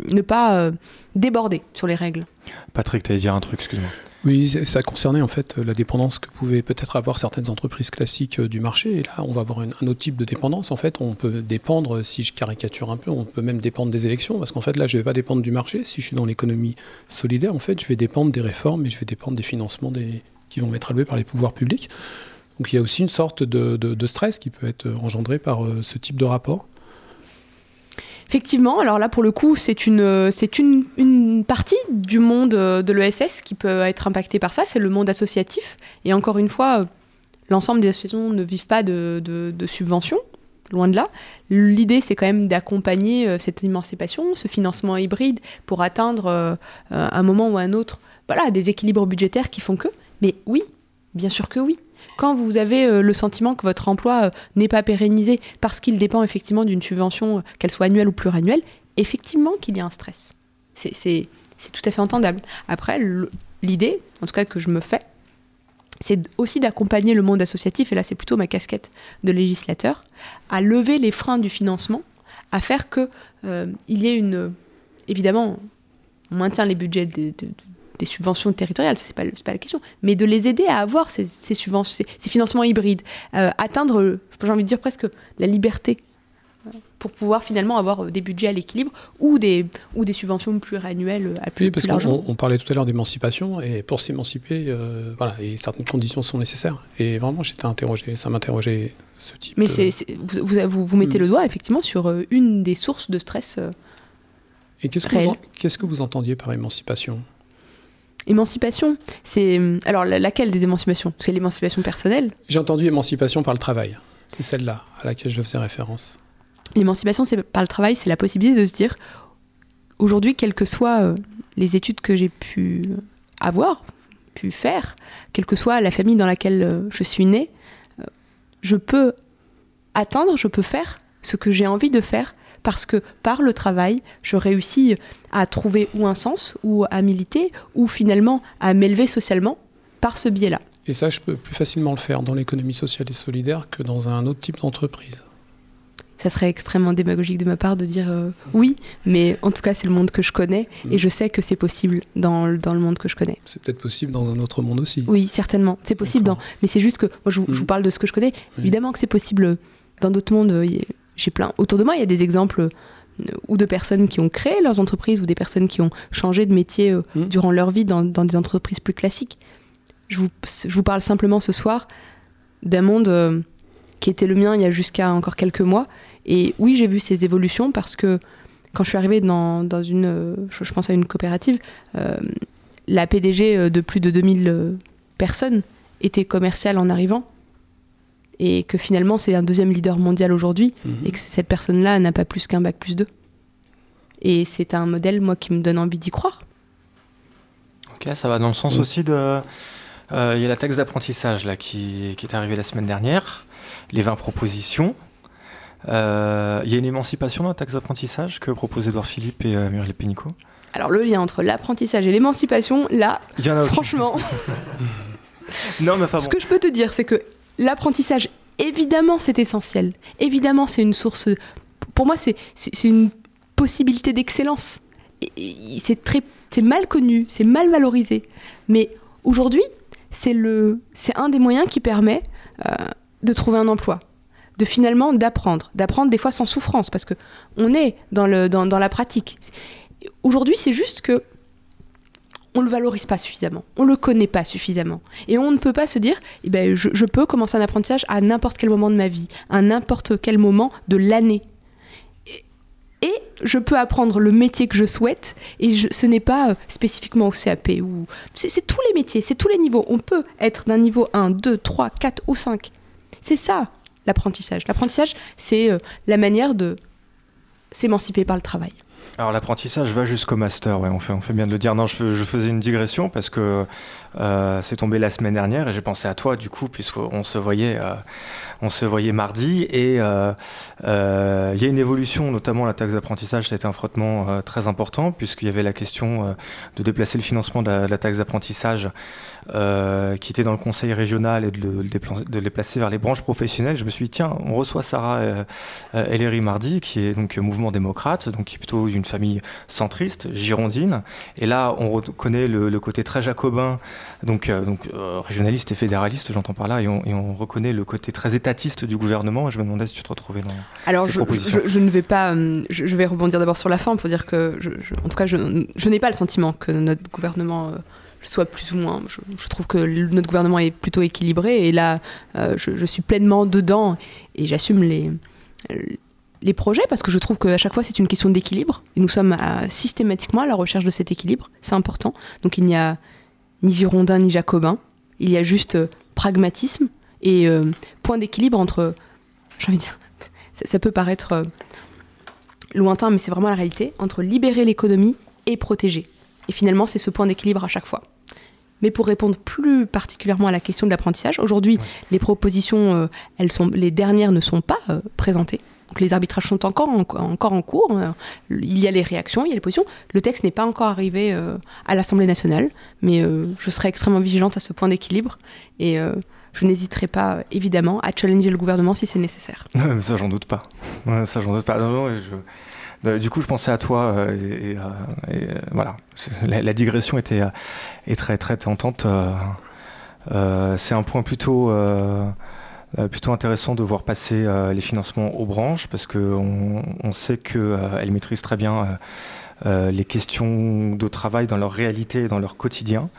ne pas euh, déborder sur les règles. Patrick, tu allais dire un truc, excuse-moi. Oui, ça concernait en fait la dépendance que pouvaient peut-être avoir certaines entreprises classiques du marché. Et là, on va avoir un autre type de dépendance. En fait, on peut dépendre, si je caricature un peu, on peut même dépendre des élections. Parce qu'en fait, là, je ne vais pas dépendre du marché. Si je suis dans l'économie solidaire, en fait, je vais dépendre des réformes et je vais dépendre des financements qui vont être alloués par les pouvoirs publics. Donc il y a aussi une sorte de, stress qui peut être engendré par euh, ce type de rapport. Effectivement, alors là pour le coup, c'est une, une, partie du monde euh, de l'ESS qui peut être impactée par ça, c'est le monde associatif. Et encore une fois, euh, l'ensemble des associations ne vivent pas de, subventions, loin de là. L'idée, c'est quand même d'accompagner cette émancipation, ce financement hybride, pour atteindre un moment ou un autre voilà, des équilibres budgétaires qui font que. Mais oui, bien sûr que oui quand vous avez euh, le sentiment que votre emploi euh, n'est pas pérennisé parce qu'il dépend effectivement d'une subvention, euh, qu'elle soit annuelle ou pluriannuelle, effectivement qu'il y a un stress. C'est tout à fait entendable. Après, l'idée, en tout cas que je me fais, c'est aussi d'accompagner le monde associatif, et là c'est plutôt ma casquette de législateur, à lever les freins du financement, à faire que il y ait une... Évidemment, on maintient les budgets de, des subventions territoriales, c'est pas, pas la question, mais de les aider à avoir ces, subventions, ces, financements hybrides, euh, atteindre, j'ai envie de dire presque la liberté euh, pour pouvoir finalement avoir des budgets à l'équilibre ou des, ou des subventions pluriannuelles à plus, oui, parce qu'on on parlait tout à l'heure d'émancipation, et pour s'émanciper, euh, voilà, et certaines conditions sont nécessaires. Et vraiment, j'étais interrogé, ça m'interrogeait ce type Mais vous, vous, vous, mettez hmm. le doigt effectivement sur une des sources de stress. et qu'est-ce que, qu'est-ce que vous entendiez par émancipation? Émancipation, c'est. Euh, alors, laquelle des émancipations? C'est l'émancipation personnelle J'ai entendu émancipation par le travail. C'est celle-là à laquelle je faisais référence. L'émancipation c'est par le travail, c'est la possibilité de se dire aujourd'hui, quelles que soient euh, les études que j'ai pu avoir, pu faire, quelle que soit la famille dans laquelle euh, je suis née, je peux atteindre, je peux faire ce que j'ai envie de faire parce que par le travail, je réussis à trouver ou un sens, ou à militer, ou finalement à m'élever socialement par ce biais-là. Et ça, je peux plus facilement le faire dans l'économie sociale et solidaire que dans un autre type d'entreprise. Ça serait extrêmement démagogique de ma part de dire euh, oui, mais en tout cas, c'est le monde que je connais et je sais que c'est possible dans, dans, le monde que je connais. C'est peut-être possible dans un autre monde aussi. Oui, certainement. C'est possible dans. Mais c'est juste que moi, je, vous mm. parle de ce que je connais. Évidemment que c'est possible dans d'autres mondes j'ai plein autour de moi, il y a des exemples euh, ou de personnes qui ont créé leurs entreprises ou des personnes qui ont changé de métier euh, mmh. durant leur vie dans, des entreprises plus classiques. Je vous, je vous, parle simplement ce soir d'un monde euh, qui était le mien il y a jusqu'à encore quelques mois. Et oui, j'ai vu ces évolutions parce que quand je suis arrivée dans, dans une, je, pense à une coopérative, la PDG de plus de 2000 personnes était commerciale en arrivant et que finalement c'est un deuxième leader mondial aujourd'hui mhm. et que cette personne-là n'a pas plus qu'un bac plus deux. Et c'est un modèle, moi, qui me donne envie d'y croire. Ok, ça va dans le sens aussi de... Euh, il y a la taxe d'apprentissage là qui, qui, est arrivée la semaine dernière, les 20 propositions. Euh, il y a une émancipation dans la taxe d'apprentissage que proposent Edouard Philippe et euh, Muriel Pénicaud? Alors le lien entre l'apprentissage et l'émancipation, là, franchement... non, mais Ce que je peux te dire, c'est que l'apprentissage, évidemment, c'est essentiel. Évidemment, c'est une source. Pour moi, c'est une possibilité d'excellence. C'est très, c'est mal connu, c'est mal valorisé. Mais aujourd'hui, c'est le, c'est un des moyens qui permet euh, de trouver un emploi, de finalement d'apprendre, d'apprendre des fois sans souffrance, parce que on est dans le, dans, dans la pratique. Aujourd'hui, c'est juste que on le valorise pas suffisamment, on le connaît pas suffisamment. Et on ne peut pas se dire, eh ben, je, peux commencer un apprentissage à n'importe quel moment de ma vie, à n'importe quel moment de l'année. Et, je peux apprendre le métier que je souhaite, et ce n'est pas euh, spécifiquement au CAP. ou C'est tous les métiers, c'est tous les niveaux. On peut être d'un niveau 1, 2, 3, 4 ou 5. C'est ça l'apprentissage. L'apprentissage, c'est euh, la manière de s'émanciper par le travail. Alors l'apprentissage va jusqu'au master, ouais, on, fait, on fait bien de le dire. Non, je, je faisais une digression parce que euh, c'est tombé la semaine dernière et j'ai pensé à toi du coup puisqu'on se voyait, euh, on se voyait mardi et euh, il y a une évolution, notamment la taxe d'apprentissage, ça a été un frottement très important puisqu'il y avait la question de déplacer le financement de la, taxe d'apprentissage qui était dans le conseil régional et de le, de les placer vers les branches professionnelles. Je me suis dit tiens, on reçoit Sarah Ellery mardi qui est donc mouvement démocrate, donc qui est plutôt d'une famille centriste, girondine. Et là, on reconnaît le côté très jacobin donc, euh, donc euh, régionaliste et fédéraliste, j'entends par là, et on, reconnaît le côté très étatiste du gouvernement. je me demandais si tu te retrouvais dans Alors, ces je, propositions. Je, je, ne vais pas, euh, je, vais rebondir d'abord sur la fin pour dire que, en tout cas, je, n'ai pas le sentiment que notre gouvernement soit plus ou moins. Je, trouve que notre gouvernement est plutôt équilibré et là, je, suis pleinement dedans et j'assume les, les projets parce que je trouve qu'à chaque fois c'est une question d'équilibre et nous sommes systématiquement à la recherche de cet équilibre. C'est important. Donc il n'y a ni girondin ni jacobin. Il y a juste euh, pragmatisme et euh, point d'équilibre entre. J'ai envie de dire. Ça, peut paraître euh, lointain, mais c'est vraiment la réalité. Entre libérer l'économie et protéger. Et finalement, c'est ce point d'équilibre à chaque fois. Mais pour répondre plus particulièrement à la question de l'apprentissage, aujourd'hui, les propositions, elles sont, les dernières ne sont pas présentées les arbitrages sont encore en, encore en cours. Hein. Il y a les réactions, il y a les positions. Le texte n'est pas encore arrivé euh, à l'Assemblée nationale, mais euh, je serai extrêmement vigilante à ce point d'équilibre et euh, je n'hésiterai pas évidemment à challenger le gouvernement si c'est nécessaire. ça, j'en doute pas. ça, j'en doute pas. Du coup, je pensais à toi et, voilà. La, digression était est très très tentante. c'est un point plutôt plutôt intéressant de voir passer euh, les financements aux branches parce qu'on on sait qu'elles euh, maîtrisent très bien les questions de travail dans leur réalité et dans leur quotidien.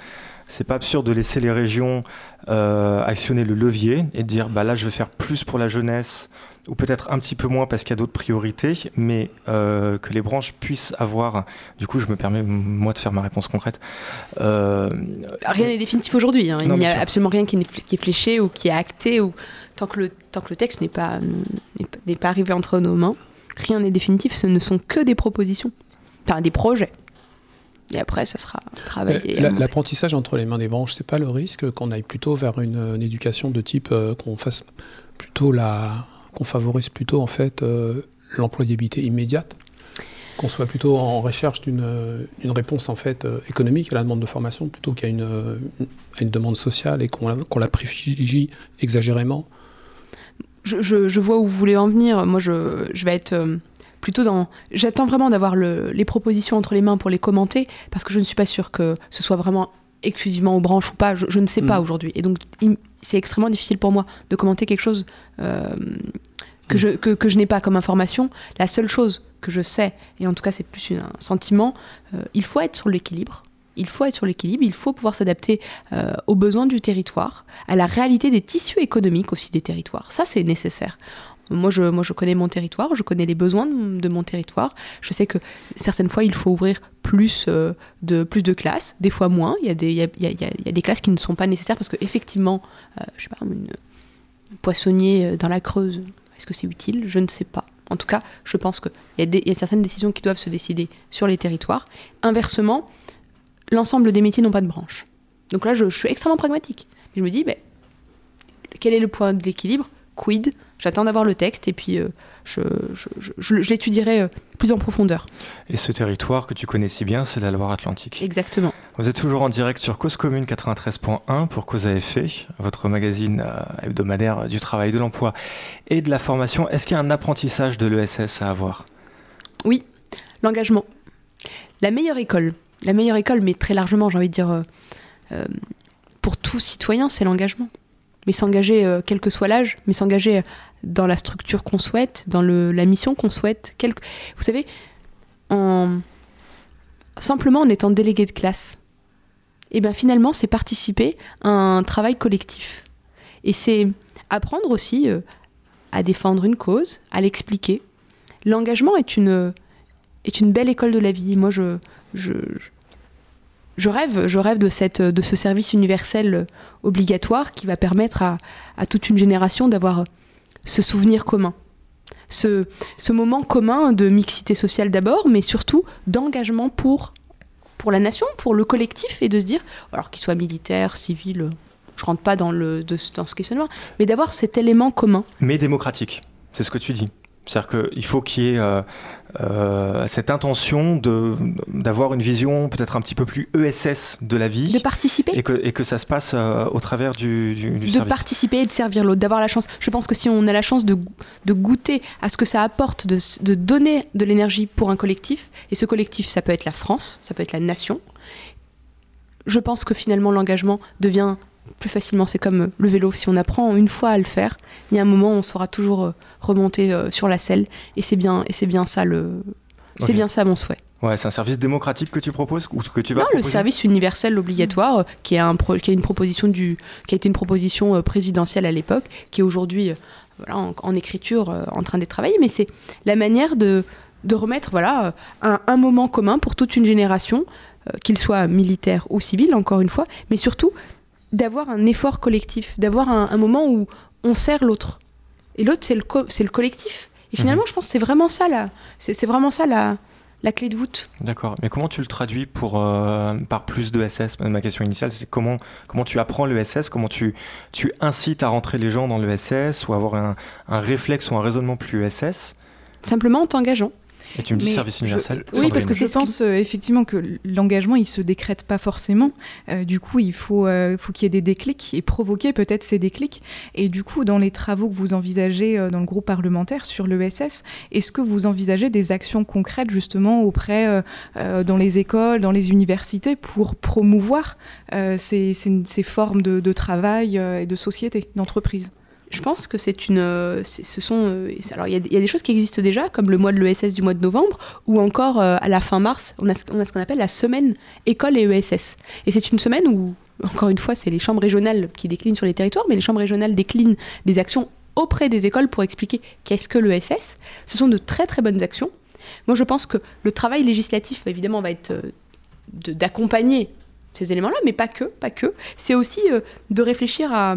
C'est pas absurde de laisser les régions actionner le levier et dire bah là je vais faire plus pour la jeunesse ou peut-être un petit peu moins parce qu'il y a d'autres priorités, mais euh, que les branches puissent avoir. Du coup, je me permets moi de faire ma réponse concrète. Euh, rien n'est définitif aujourd'hui. Hein. Il n'y a absolument rien qui, est fléché ou qui est acté ou tant que le tant que le texte n'est pas n'est pas arrivé entre nos mains, rien n'est définitif. Ce ne sont que des propositions, enfin des projets. Et après, ça sera travaillé. L'apprentissage entre les mains des branches, c'est pas le risque qu'on aille plutôt vers une, éducation de type euh, qu'on fasse plutôt la qu'on favorise plutôt en fait euh, l'employabilité immédiate, qu'on soit plutôt en recherche d'une une réponse en fait euh, économique à la demande de formation plutôt qu'à une, une, demande sociale et qu'on la, la, privilégie exagérément. Je, je, vois où vous voulez en venir. Moi, je, je vais être euh, plutôt dans. J'attends vraiment d'avoir les propositions entre les mains pour les commenter parce que je ne suis pas sûre que ce soit vraiment exclusivement aux branches ou pas. Je, ne sais pas mm. aujourd'hui. Et donc, c'est extrêmement difficile pour moi de commenter quelque chose euh, que, je, que, je n'ai pas comme information. La seule chose que je sais, et en tout cas c'est plus un sentiment, euh, il faut être sur l'équilibre. Il faut être sur l'équilibre, il faut pouvoir s'adapter euh, aux besoins du territoire, à la réalité des tissus économiques aussi des territoires. Ça, c'est nécessaire. Moi je, moi, je connais mon territoire, je connais les besoins de, mon territoire. Je sais que certaines fois, il faut ouvrir plus, euh, de, plus de classes, des fois moins. Il y, a des, il, y a, il, y a, des classes qui ne sont pas nécessaires parce qu'effectivement, euh, je sais pas, une, poissonnier euh, dans la Creuse, est-ce que c'est utile? Je ne sais pas. En tout cas, je pense qu'il y, y, a certaines décisions qui doivent se décider sur les territoires. Inversement, l'ensemble des métiers n'ont pas de branche. Donc là, je, suis extrêmement pragmatique. Je me dis, ben, quel est le point de l'équilibre Quid? J'attends d'avoir le texte et puis euh, je, je, l'étudierai euh, plus en profondeur. Et ce territoire que tu connais si bien, c'est la Loire-Atlantique. Exactement. Vous êtes toujours en direct sur Cause Commune 93.1 pour Cause à effet, votre magazine euh, hebdomadaire du travail, de l'emploi et de la formation. Est-ce qu'il y a un apprentissage de l'ESS à avoir? Oui, l'engagement. La meilleure école, la meilleure école, mais très largement, j'ai envie de dire, pour tout citoyen, c'est l'engagement mais s'engager, quel que soit l'âge, mais s'engager dans la structure qu'on souhaite, dans le, la mission qu'on souhaite. Vous savez, en... simplement en étant délégué de classe, et eh bien finalement, c'est participer à un travail collectif. Et c'est apprendre aussi euh, à défendre une cause, à l'expliquer. L'engagement est une, belle école de la vie. Moi, je rêve, je rêve de, cette, de ce service universel obligatoire qui va permettre à, à toute une génération d'avoir ce souvenir commun. ce, ce moment commun de mixité sociale d'abord, mais surtout d'engagement pour, pour la nation, pour le collectif, et de se dire, alors qu'il soit militaire, civil, je rentre pas dans, le, de, dans ce questionnement, mais d'avoir cet élément commun. Mais démocratique, c'est ce que tu dis. C'est-à-dire qu'il faut qu'il y ait euh, euh, cette intention d'avoir une vision peut-être un petit peu plus ESS de la vie. De participer. Et que, et que ça se passe euh, au travers du, du, de participer et de servir l'autre, d'avoir la chance. Je pense que si on a la chance de, de goûter à ce que ça apporte, de, de donner de l'énergie pour un collectif, et ce collectif, ça peut être la France, ça peut être la nation, je pense que finalement l'engagement devient plus facilement. C'est comme le vélo, si on apprend une fois à le faire, il y a un moment où on saura toujours remonter euh, sur la selle. Et c'est bien, et c'est bien ça le, c'est bien ça mon souhait. Ouais, c'est un service démocratique que tu proposes ou que tu vas Non, le service universel obligatoire, euh, qui, est un qui, a une proposition du, qui a été une proposition euh, présidentielle à l'époque, qui est aujourd'hui voilà, en, écriture en train d'être travaillée, mais c'est la manière de, de remettre voilà, un, un, moment commun pour toute une génération, qu'il soit militaire ou civil, encore une fois, mais surtout d'avoir un effort collectif, d'avoir un, un moment où on sert l'autre. Et l'autre, c'est le, c'est le collectif. Et finalement, mhm. je pense que c'est vraiment ça, là. C'est, vraiment ça, la, la clé de voûte. D'accord. Mais comment tu le traduis pour, euh, par plus de SS Ma question initiale, c'est comment, comment tu apprends le SS Comment tu, tu incites à rentrer les gens dans le SS ou avoir un, un réflexe ou un raisonnement plus SS Simplement en t'engageant. Et tu me dis service universel Oui, parce que c'est sens euh, effectivement que l'engagement, il se décrète pas forcément. Euh, du coup, il faut, euh, faut qu'il y ait des déclics et provoquer peut-être ces déclics. Et du coup, dans les travaux que vous envisagez dans le groupe parlementaire sur l'ESS, est-ce que vous envisagez des actions concrètes justement auprès, dans les écoles, dans les universités, pour promouvoir ces, ces, formes de, de travail et de société, d'entreprise? Je pense que c'est une. Euh, ce sont. Euh, alors, il y, a des choses qui existent déjà, comme le mois de l'ESS du mois de novembre, ou encore euh, à la fin mars, on a, ce qu'on appelle la semaine école et ESS. Et c'est une semaine où, encore une fois, c'est les chambres régionales qui déclinent sur les territoires, mais les chambres régionales déclinent des actions auprès des écoles pour expliquer qu'est-ce que l'ESS. Ce sont de très très bonnes actions. Moi, je pense que le travail législatif, évidemment, va être d'accompagner ces éléments-là, mais pas que, pas que. C'est aussi de réfléchir à,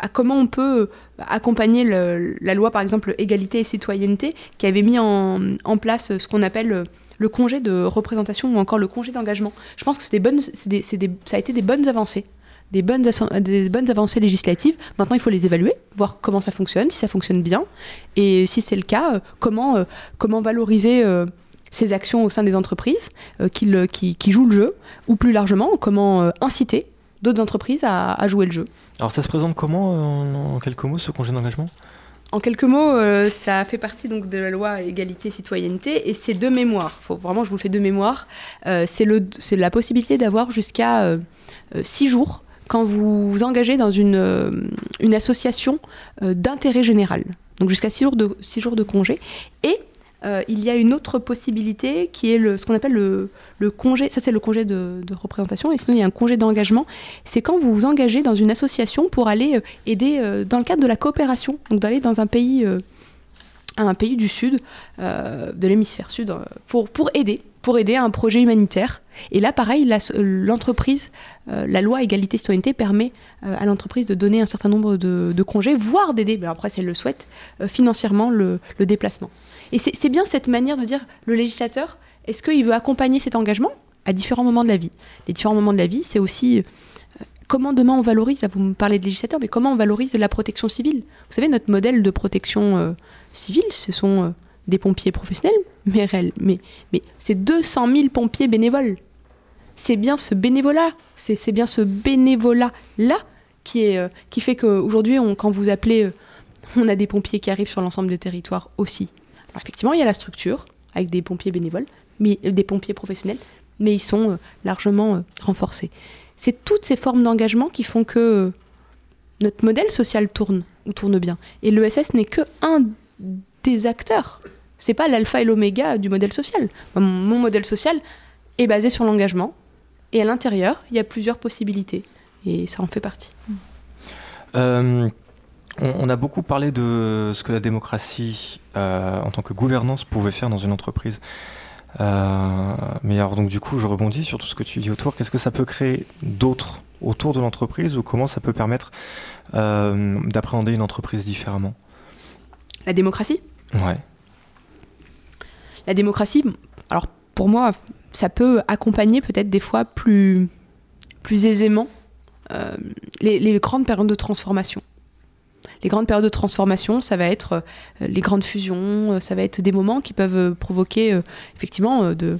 à comment on peut accompagner la loi, par exemple, égalité et citoyenneté, qui avait mis en, place ce qu'on appelle le congé de représentation ou encore le congé d'engagement. Je pense que des bonnes, des, ça a été des bonnes avancées. Des bonnes, des bonnes avancées législatives. Maintenant, il faut les évaluer, voir comment ça fonctionne, si ça fonctionne bien. Et si c'est le cas, euh, comment, euh, comment valoriser euh, ces actions au sein des entreprises qui, jouent le jeu, ou plus largement, comment inciter d'autres entreprises à, jouer le jeu. Alors ça se présente comment euh, en, quelques mots ce congé d'engagement? En quelques mots, euh, ça fait partie donc de la loi égalité citoyenneté et c'est deux mémoires. Faut vraiment, je vous fais deux mémoires. Euh, c'est la possibilité d'avoir jusqu'à six jours quand vous vous engagez dans une, une association d'intérêt général. Donc jusqu'à six jours de six jours de congé et euh, il y a une autre possibilité qui est ce qu'on appelle le, congé, ça c'est le congé de, représentation, et sinon il y a un congé d'engagement. C'est quand vous vous engagez dans une association pour aller euh, aider euh, dans le cadre de la coopération, donc d'aller dans un pays, un pays du sud, de l'hémisphère sud, pour, aider pour aider à un projet humanitaire. Et là, pareil, l'entreprise, la loi égalité citoyenneté permet à l'entreprise de donner un certain nombre de, congés, voire d'aider, mais après, si elle le souhaite, financièrement le déplacement. Et c'est bien cette manière de dire le législateur, est-ce qu'il veut accompagner cet engagement à différents moments de la vie? Les différents moments de la vie, c'est aussi euh, comment demain on valorise, vous me parlez de législateur, mais comment on valorise la protection civile? Vous savez, notre modèle de protection euh, civile, ce sont euh, des pompiers professionnels, mais, mais, mais c'est 200 000 pompiers bénévoles. C'est bien ce bénévolat, c'est bien ce bénévolat-là qui, qui fait qu'aujourd'hui, quand vous appelez, on a des pompiers qui arrivent sur l'ensemble du territoire aussi effectivement, il y a la structure avec des pompiers bénévoles, mais, euh, des pompiers professionnels, mais ils sont euh, largement euh, renforcés. C'est toutes ces formes d'engagement qui font que notre modèle social tourne ou tourne bien. Et l'ESS n'est que un des acteurs. C'est pas l'alpha et l'oméga du modèle social. Mon modèle social est basé sur l'engagement. Et à l'intérieur, il y a plusieurs possibilités. Et ça en fait partie. On, a beaucoup parlé de ce que la démocratie euh, en tant que gouvernance pouvait faire dans une entreprise. Euh, mais alors donc du coup, je rebondis sur tout ce que tu dis autour. Qu'est-ce que ça peut créer d'autre autour de l'entreprise ou comment ça peut permettre euh, d'appréhender une entreprise différemment? La démocratie? Ouais. La démocratie, alors pour moi, ça peut accompagner peut-être des fois plus, plus aisément euh, les, les grandes périodes de transformation. Les grandes périodes de transformation, ça va être euh, les grandes fusions, euh, ça va être des moments qui peuvent euh, provoquer effectivement de,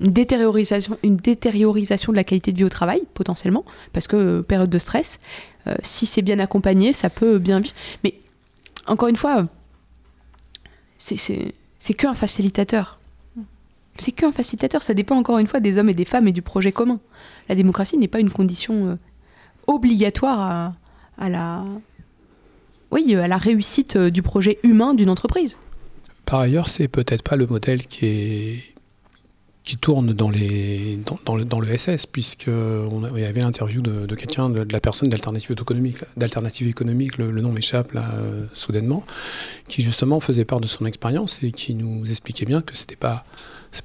une, détériorisation, une détériorisation de la qualité de vie au travail, potentiellement, parce que euh, période de stress, euh, si c'est bien accompagné, ça peut bien vivre. Mais encore une fois, c'est- qu'un facilitateur. C'est qu'un facilitateur, ça dépend encore une fois des hommes et des femmes et du projet commun. La démocratie n'est pas une condition euh, obligatoire à, à la, oui, euh, à la réussite euh, du projet humain d'une entreprise. Par ailleurs, c'est peut-être pas le modèle qui tourne dans le dans le SS puisque on a- il y avait l'interview de, quelqu'un de, la personne d'alternative économique d'alternative économique le, nom m'échappe là euh, soudainement qui justement faisait part de son expérience et qui nous expliquait bien que c'était pas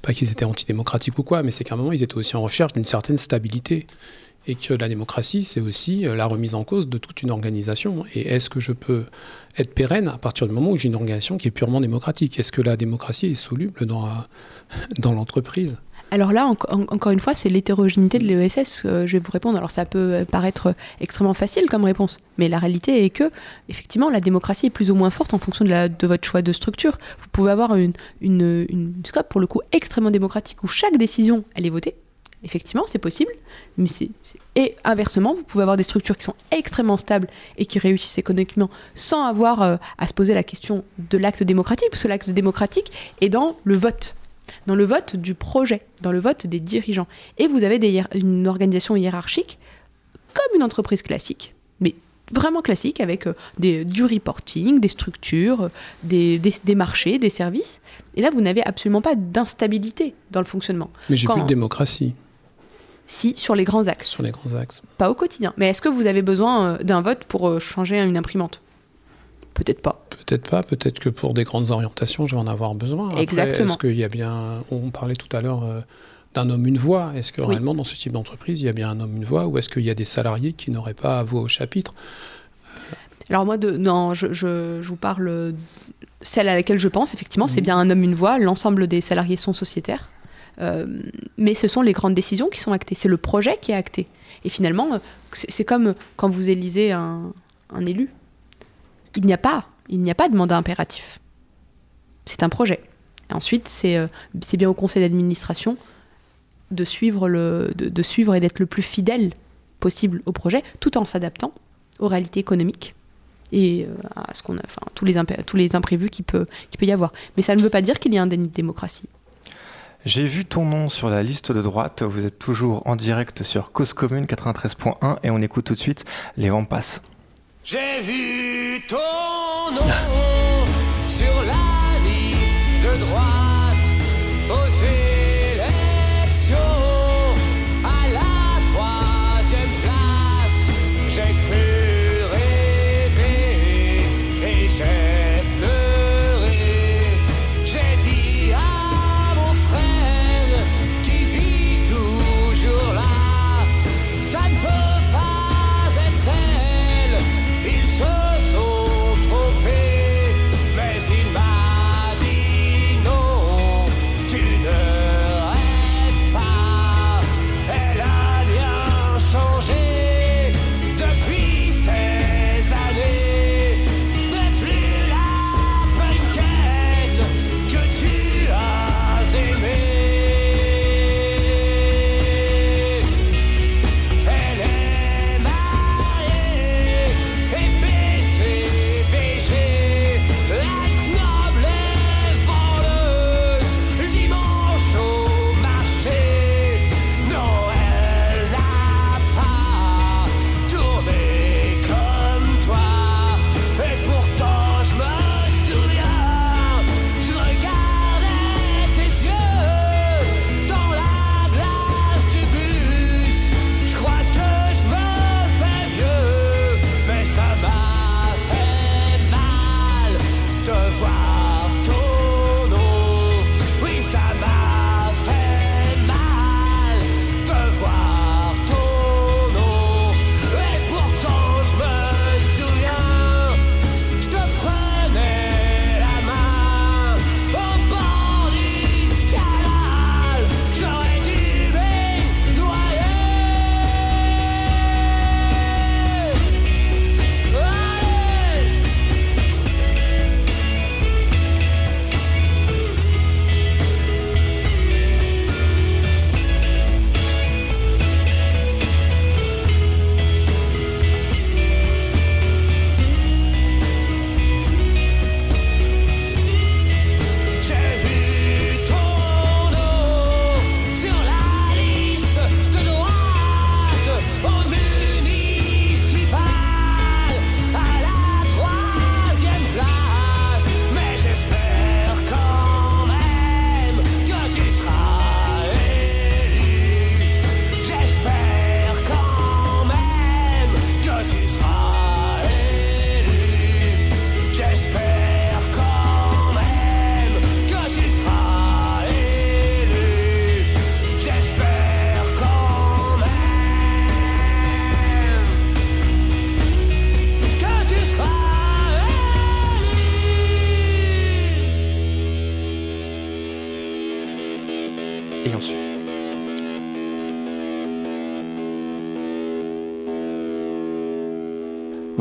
pas qu'ils étaient antidémocratiques ou quoi mais c'est qu'à un moment ils étaient aussi en recherche d'une certaine stabilité et que la démocratie, c'est aussi euh, la remise en cause de toute une organisation. Et est-ce que je peux être pérenne à partir du moment où j'ai une organisation qui est purement démocratique? Est-ce que la démocratie est soluble dans, la- dans l'entreprise? Alors là, en- en- encore une fois, c'est l'hétérogénéité de l'ESS. euh, je vais vous répondre. Alors ça peut euh, paraître extrêmement facile comme réponse, mais la réalité est que, effectivement, la démocratie est plus ou moins forte en fonction de, de votre choix de structure. Vous pouvez avoir une, une, une scope, pour le coup, extrêmement démocratique où chaque décision, elle est votée. Effectivement, c'est possible. Mais c'est, Et inversement, vous pouvez avoir des structures qui sont extrêmement stables et qui réussissent économiquement sans avoir euh, à se poser la question de l'acte démocratique, parce que l'acte démocratique est dans le vote dans le vote du projet, dans le vote des dirigeants. Et vous avez des une organisation hiérarchique comme une entreprise classique, mais vraiment classique, avec euh, des, du reporting, des structures, euh, des, des- des marchés, des services. Et là, vous n'avez absolument pas d'instabilité dans le fonctionnement. Mais j'ai plus de démocratie Si, sur les grands axes, sur les grands axes. pas au quotidien. Mais est-ce que vous avez besoin euh, d'un vote pour euh, changer une imprimante? Peut-être pas. Peut-être pas, peut-être que pour des grandes orientations, je vais en avoir besoin. Après, Exactement. Est-ce qu'il y a bien. On parlait tout à l'heure euh, d'un homme, une voix. Est-ce que Oui. réellement, dans ce type d'entreprise, il y a bien un homme, une voix Ou est-ce qu'il y a des salariés qui n'auraient pas voix au chapitre? Alors moi, de, non, je, je- je vous parle celle à laquelle je pense. Effectivement, c'est bien un homme, une voix. L'ensemble des salariés sont sociétaires. Euh, mais ce sont les grandes décisions qui sont actées. C'est le projet qui est acté. Et finalement, euh, c'est comme quand vous élisez un, élu. Il n'y a pas, il n'y a pas de mandat impératif. C'est un projet. Et ensuite, c'est euh, bien au conseil d'administration de suivre, le, de, suivre et d'être le plus fidèle possible au projet, tout en s'adaptant aux réalités économiques et euh, à ce qu'on a, enfin, tous les, tous les imprévus qu'il peut, qu'il peut y avoir. Mais ça ne veut pas dire qu'il y a un déni de démocratie. J'ai vu ton nom sur la liste de droite. Vous êtes toujours en direct sur Cause Commune 93.1 et on écoute tout de suite Les passent. J'ai vu ton nom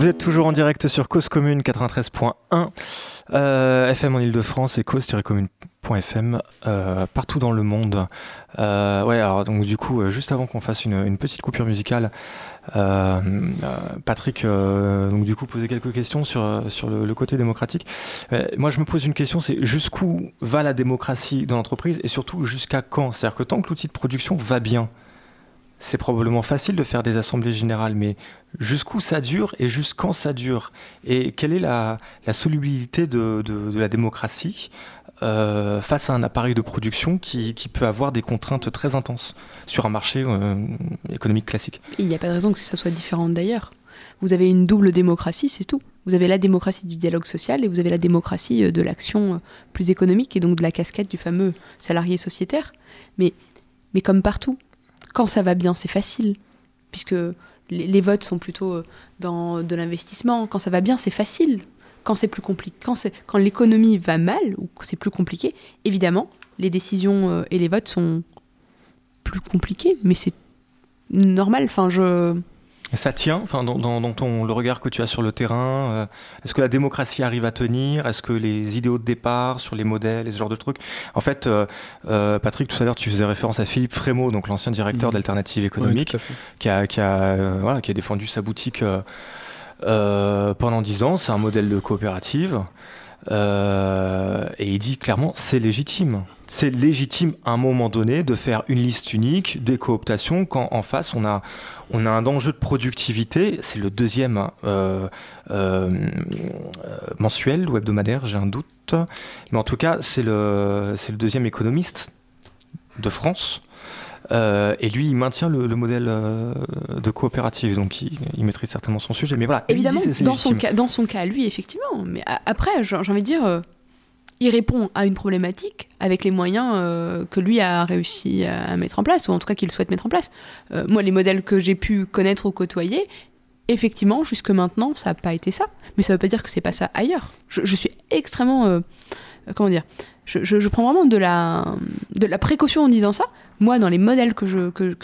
Vous êtes toujours en direct sur Cause Commune 93.1 euh, FM en Ile-de-France et cause-commune.fm euh, partout dans le monde. Euh, ouais, alors donc du coup, juste avant qu'on fasse une, petite coupure musicale, Patrick, donc du coup, posait quelques questions sur, sur le côté démocratique. moi, je me pose une question, c'est jusqu'où va la démocratie dans l'entreprise et surtout jusqu'à quand? C'est-à-dire que tant que l'outil de production va bien, c'est probablement facile de faire des assemblées générales, mais jusqu'où ça dure et jusqu'en ça dure? Et quelle est la, solubilité de, la démocratie euh, face à un appareil de production qui, peut avoir des contraintes très intenses sur un marché euh, économique classique? Il n'y a pas de raison que ça soit différent d'ailleurs. Vous avez une double démocratie, c'est tout. Vous avez la démocratie du dialogue social et vous avez la démocratie euh, de l'action plus économique et donc de la casquette du fameux salarié sociétaire. Mais, mais comme partout, quand ça va bien, c'est facile, puisque les, votes sont plutôt euh, dans de l'investissement. Quand ça va bien, c'est facile. Quand c'est plus compliqué, quand, l'économie va mal ou c'est plus compliqué, évidemment, les décisions euh, et les votes sont plus compliqués, mais c'est normal. Enfin, je ça tient, enfin, dans, ton, le regard que tu as sur le terrain, euh, est-ce que la démocratie arrive à tenir? Est-ce que les idéaux de départ sur les modèles et ce genre de trucs? En fait, euh, euh, Patrick, tout à l'heure, tu faisais référence à Philippe Frémaux, donc l'ancien directeur mmh. d'Alternative économique, qui, a, qui, a, voilà, qui a défendu sa boutique pendant dix ans. C'est un modèle de coopérative. Euh, et il dit clairement, c'est légitime. C'est légitime à un moment donné de faire une liste unique des cooptations quand en face on a, on a un enjeu de productivité. C'est le deuxième euh, euh, mensuel ou hebdomadaire, j'ai un doute. Mais en tout cas, c'est le, le deuxième économiste de France euh, et lui, il maintient le, modèle euh, de coopérative, donc il, maîtrise certainement son sujet. Mais voilà, évidemment, dans, son cas, dans son cas, lui, effectivement. Mais après, j'ai envie de dire, euh, il répond à une problématique avec les moyens que lui a réussi à mettre en place, ou en tout cas qu'il souhaite mettre en place. moi, les modèles que j'ai pu connaître ou côtoyer, effectivement, jusque maintenant, ça n'a pas été ça. Mais ça ne veut pas dire que c'est pas ça ailleurs. Je, je suis extrêmement. comment dire je, prends vraiment de la, de la précaution en disant ça. Moi, dans les modèles que,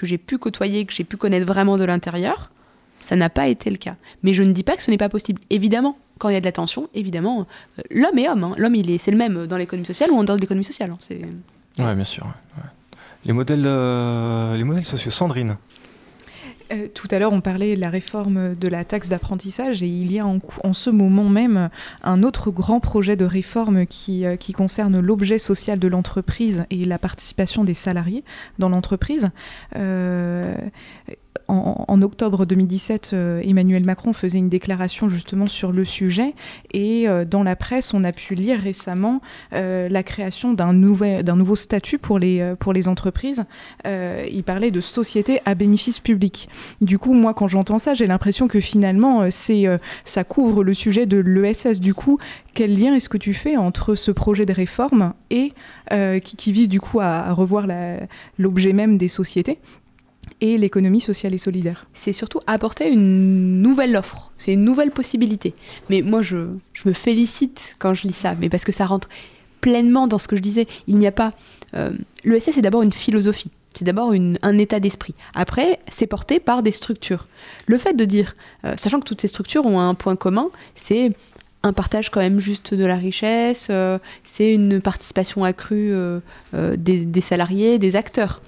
j'ai pu côtoyer, que j'ai pu connaître vraiment de l'intérieur, ça n'a pas été le cas. Mais je ne dis pas que ce n'est pas possible. Évidemment, quand il y a de la tension, évidemment, euh, l'homme est homme. Hein. L'homme, il est, c'est le même dans l'économie sociale ou en dehors de l'économie sociale. Hein. C'est... Ouais, bien sûr. Euh, les modèles sociaux. Sandrine. Euh, tout à l'heure, on parlait de la réforme de la taxe d'apprentissage et il y a en, ce moment même un autre grand projet de réforme qui, euh, qui concerne l'objet social de l'entreprise et la participation des salariés dans l'entreprise. Euh, en, octobre 2017, euh, Emmanuel Macron faisait une déclaration justement sur le sujet et euh, dans la presse, on a pu lire récemment euh, la création d'un nouveau statut pour les, entreprises. il parlait de société à bénéfice public. Du coup, moi, quand j'entends ça, j'ai l'impression que finalement, ça couvre le sujet de l'ESS. Du coup, quel lien est-ce que tu fais entre ce projet de réforme et qui, vise du coup à revoir l'objet même des sociétés et l'économie sociale et solidaire. C'est surtout apporter une nouvelle offre, c'est une nouvelle possibilité. Mais moi, je, me félicite quand je lis ça, mais parce que ça rentre pleinement dans ce que je disais. Il n'y a pas. Euh, L'ESS, c'est d'abord une philosophie. C'est d'abord un état d'esprit. Après, c'est porté par des structures. Le fait de dire, euh, sachant que toutes ces structures ont un point commun, c'est un partage quand même juste de la richesse, euh, c'est une participation accrue des, salariés, des acteurs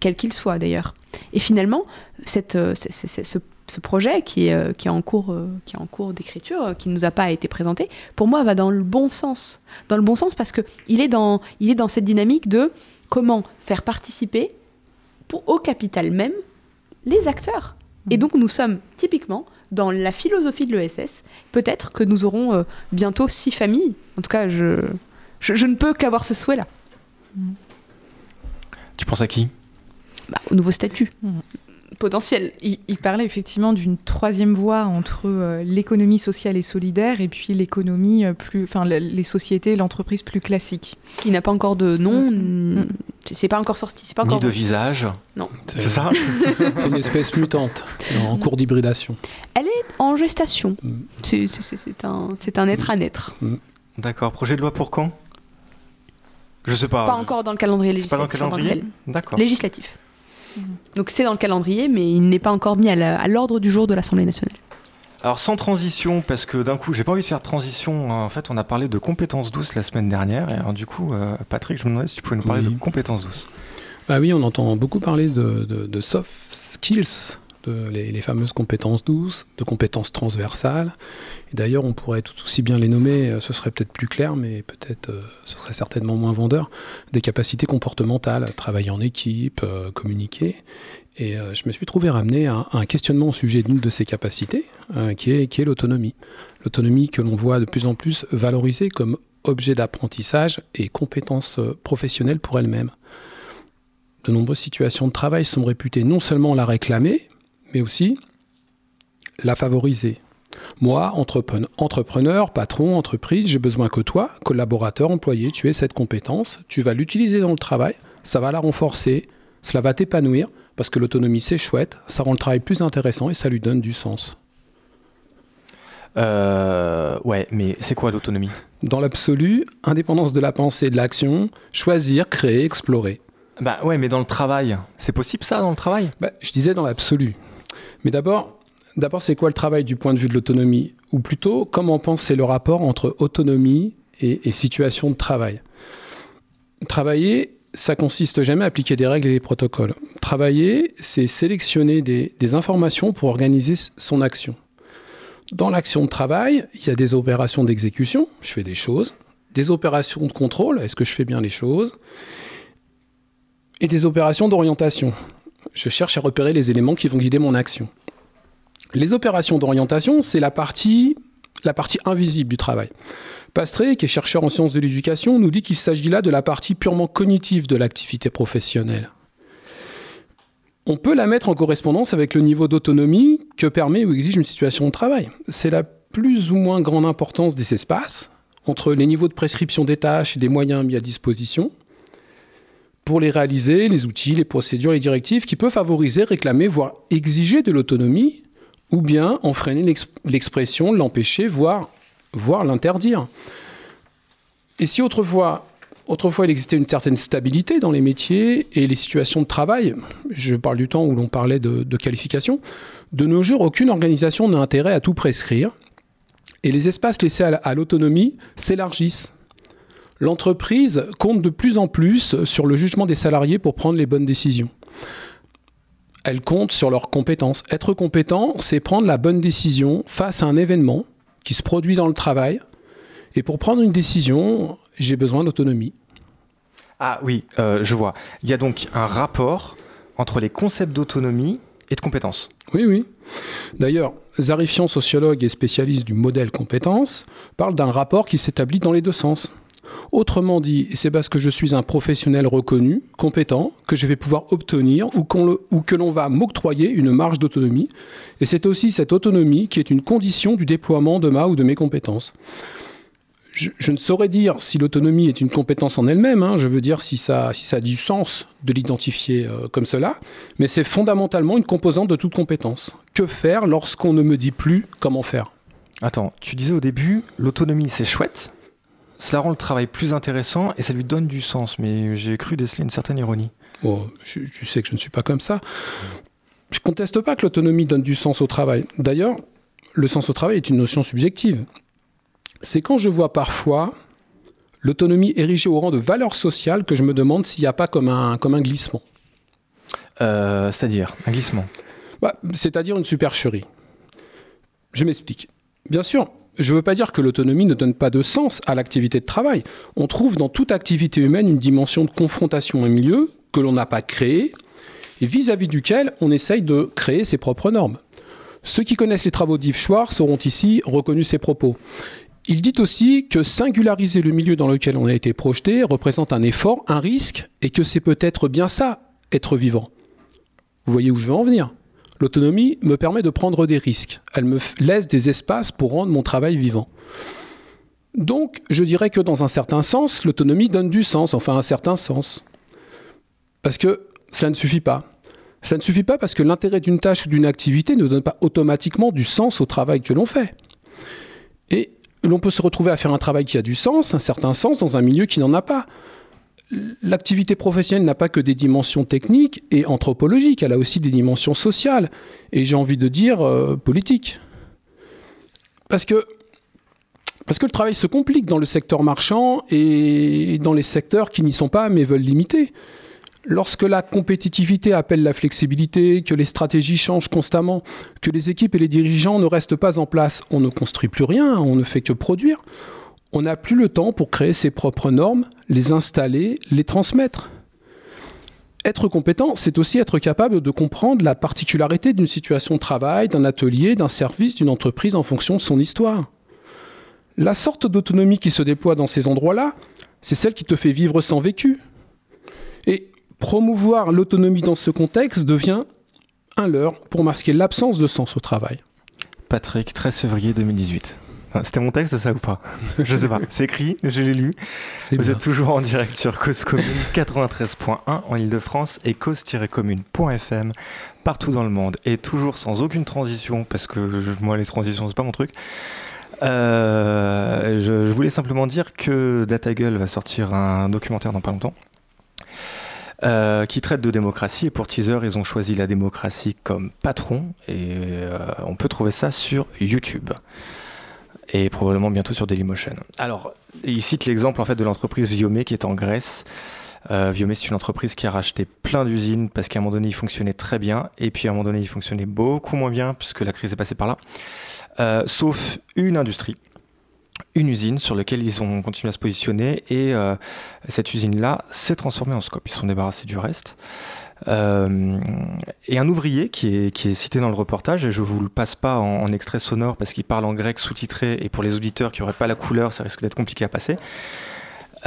quel qu'il soit d'ailleurs. Et finalement, cette, euh, ce, projet qui est, euh, qui est en cours, euh, qui est en cours d'écriture, qui ne nous a pas été présenté, pour moi va dans le bon sens. Dans le bon sens parce qu'il est, dans, il est dans cette dynamique de comment faire participer pour, au capital même les acteurs. Et mmh. donc nous sommes typiquement dans la philosophie de l'ESS. Peut-être que nous aurons bientôt six familles. En tout cas, je, je, ne peux qu'avoir ce souhait-là. Tu penses à qui? Bah, au nouveau statut. Mmh. potentiel. Il, parlait effectivement d'une troisième voie entre euh, l'économie sociale et solidaire et puis l'économie euh, plus, enfin les sociétés, l'entreprise plus classique. Qui n'a pas encore de nom, mmh. Mmh. c'est pas encore sorti, c'est pas encore. Ni de visage. Non. C'est ça? c'est une espèce mutante en cours d'hybridation. Elle est en gestation. C'est un, un être à naître. D'accord. Projet de loi pour quand? Je sais pas. Pas encore dans le calendrier C'est pas législatif. dans le calendrier. D'accord. Législatif. Donc c'est dans le calendrier, mais il n'est pas encore mis à la- à l'ordre du jour de l'Assemblée nationale. Alors sans transition, parce que d'un coup, j'ai pas envie de faire de transition. En fait, on a parlé de compétences douces la semaine dernière. Et alors du coup, euh, Patrick, je me demandais si tu pouvais nous parler Oui. de compétences douces. Bah oui, on entend beaucoup parler de, de- de soft skills, les, fameuses compétences douces, de compétences transversales. Et d'ailleurs, on pourrait tout aussi bien les nommer, euh, ce serait peut-être plus clair, mais peut-être euh, ce serait certainement moins vendeur, des capacités comportementales, travailler en équipe, euh, communiquer. Et je me suis trouvé ramené à, un questionnement au sujet d'une de ces capacités, qui est, qui est l'autonomie. L'autonomie que l'on voit de plus en plus valorisée comme objet d'apprentissage et compétence professionnelle pour elle-même de nombreuses situations de travail sont réputées non seulement la réclamer, mais aussi la favoriser. Moi, entrepreneur, patron, entreprise, j'ai besoin que toi, collaborateur, employé, tu aies cette compétence, tu vas l'utiliser dans le travail, ça va la renforcer, cela va t'épanouir, parce que l'autonomie c'est chouette, ça rend le travail plus intéressant et ça lui donne du sens. Euh, ouais, mais c'est quoi l'autonomie? Dans l'absolu, indépendance de la pensée et de l'action, choisir, créer, explorer. Bah ouais, mais dans le travail, c'est possible ça dans le travail? Bah, je disais dans l'absolu. Mais d'abord, c'est quoi le travail du point de vue de l'autonomie? Ou plutôt, comment penser le rapport entre autonomie et, situation de travail? Travailler, ça consiste jamais à appliquer des règles et des protocoles. Travailler, c'est sélectionner des, informations pour organiser son action. Dans l'action de travail, il y a des opérations d'exécution, je fais des choses, des opérations de contrôle, est-ce que je fais bien les choses, et des opérations d'orientation. Je cherche à repérer les éléments qui vont guider mon action. Les opérations d'orientation, c'est la partie, invisible du travail. Pastré, qui est chercheur en sciences de l'éducation, nous dit qu'il s'agit là de la partie purement cognitive de l'activité professionnelle. On peut la mettre en correspondance avec le niveau d'autonomie que permet ou exige une situation de travail. C'est la plus ou moins grande importance des espaces entre les niveaux de prescription des tâches et des moyens mis à disposition pour les réaliser, les outils, les procédures, les directives qui peuvent favoriser, réclamer, voire exiger de l'autonomie, ou bien en freiner l'ex- l'expression, l'empêcher, voire, l'interdire. Et si autrefois, il existait une certaine stabilité dans les métiers et les situations de travail, je parle du temps où l'on parlait de, qualification, de nos jours, aucune organisation n'a intérêt à tout prescrire, et les espaces laissés à la- à l'autonomie s'élargissent. L'entreprise compte de plus en plus sur le jugement des salariés pour prendre les bonnes décisions. Elle compte sur leurs compétences. Être compétent, c'est prendre la bonne décision face à un événement qui se produit dans le travail. Et pour prendre une décision, j'ai besoin d'autonomie. Ah oui, euh, je vois. Il y a donc un rapport entre les concepts d'autonomie et de compétences. Oui, oui. D'ailleurs, Zarifian, sociologue et spécialiste du modèle compétence, parle d'un rapport qui s'établit dans les deux sens. Autrement dit, c'est parce que je suis un professionnel reconnu, compétent, que je vais pouvoir obtenir ou, que l'on va m'octroyer une marge d'autonomie. Et c'est aussi cette autonomie qui est une condition du déploiement de ma ou de mes compétences. Je, ne saurais dire si l'autonomie est une compétence en elle-même, hein, je veux dire si ça, si ça a du sens de l'identifier euh, comme cela, mais c'est fondamentalement une composante de toute compétence. Que faire lorsqu'on ne me dit plus comment faire? Attends, tu disais au début, l'autonomie c'est chouette, cela rend le travail plus intéressant et ça lui donne du sens, mais j'ai cru déceler une certaine ironie. Oh, je, je sais que je ne suis pas comme ça. Je conteste pas que l'autonomie donne du sens au travail. D'ailleurs, le sens au travail est une notion subjective. C'est quand je vois parfois l'autonomie érigée au rang de valeur sociale que je me demande s'il n'y a pas comme un, comme un glissement. Euh, C'est-à-dire, un glissement. Bah, C'est-à-dire une supercherie. Je m'explique. Bien sûr, je ne veux pas dire que l'autonomie ne donne pas de sens à l'activité de travail. On trouve dans toute activité humaine une dimension de confrontation à un milieu que l'on n'a pas créé et vis-à-vis duquel on essaye de créer ses propres normes. Ceux qui connaissent les travaux d'Yves Schwartz auront ici reconnu ses propos. Il dit aussi que singulariser le milieu dans lequel on a été projeté représente un effort, un risque, et que c'est peut-être bien ça, être vivant. Vous voyez où je veux en venir? L'autonomie me permet de prendre des risques. Elle me laisse des espaces pour rendre mon travail vivant. Donc, je dirais que dans un certain sens, l'autonomie donne du sens, enfin un certain sens. Parce que cela ne suffit pas. Cela ne suffit pas parce que l'intérêt d'une tâche ou d'une activité ne donne pas automatiquement du sens au travail que l'on fait. Et l'on peut se retrouver à faire un travail qui a du sens, un certain sens, dans un milieu qui n'en a pas. L'activité professionnelle n'a pas que des dimensions techniques et anthropologiques, elle a aussi des dimensions sociales et j'ai envie de dire euh, politiques. Parce que, parce que le travail se complique dans le secteur marchand et dans les secteurs qui n'y sont pas mais veulent limiter. Lorsque la compétitivité appelle la flexibilité, que les stratégies changent constamment, que les équipes et les dirigeants ne restent pas en place, on ne construit plus rien, on ne fait que produire. On n'a plus le temps pour créer ses propres normes, les installer, les transmettre. Être compétent, c'est aussi être capable de comprendre la particularité d'une situation de travail, d'un atelier, d'un service, d'une entreprise en fonction de son histoire. La sorte d'autonomie qui se déploie dans ces endroits-là, c'est celle qui te fait vivre sans vécu. Et promouvoir l'autonomie dans ce contexte devient un leurre pour masquer l'absence de sens au travail. Patrick, 13 février 2018. C'était mon texte, ça ou pas Je sais pas. C'est écrit, je l'ai lu. Vous bien. êtes toujours en direct sur Cause Commune 93.1 en Ile-de-France et cause-commune.fm partout dans le monde. Et toujours sans aucune transition, parce que moi, les transitions, c'est pas mon truc. Euh, je, je voulais simplement dire que DataGull va sortir un documentaire dans pas longtemps. euh, qui traite de démocratie et pour teaser ils ont choisi la démocratie comme patron et euh, on peut trouver ça sur YouTube et probablement bientôt sur Dailymotion. Alors, il cite l'exemple en fait de l'entreprise Viomé qui est en Grèce. Euh, Viomé, c'est une entreprise qui a racheté plein d'usines parce qu'à un moment donné, il fonctionnait très bien et puis à un moment donné, il fonctionnait beaucoup moins bien puisque la crise est passée par là. Euh, sauf une industrie, une usine sur laquelle ils ont continué à se positionner et euh, cette usine-là s'est transformée en scope. Ils se sont débarrassés du reste. Euh, et un ouvrier qui est, cité dans le reportage, et je vous le passe pas en, en extrait sonore parce qu'il parle en grec sous-titré, et pour les auditeurs qui n'auraient pas la couleur, ça risque d'être compliqué à passer.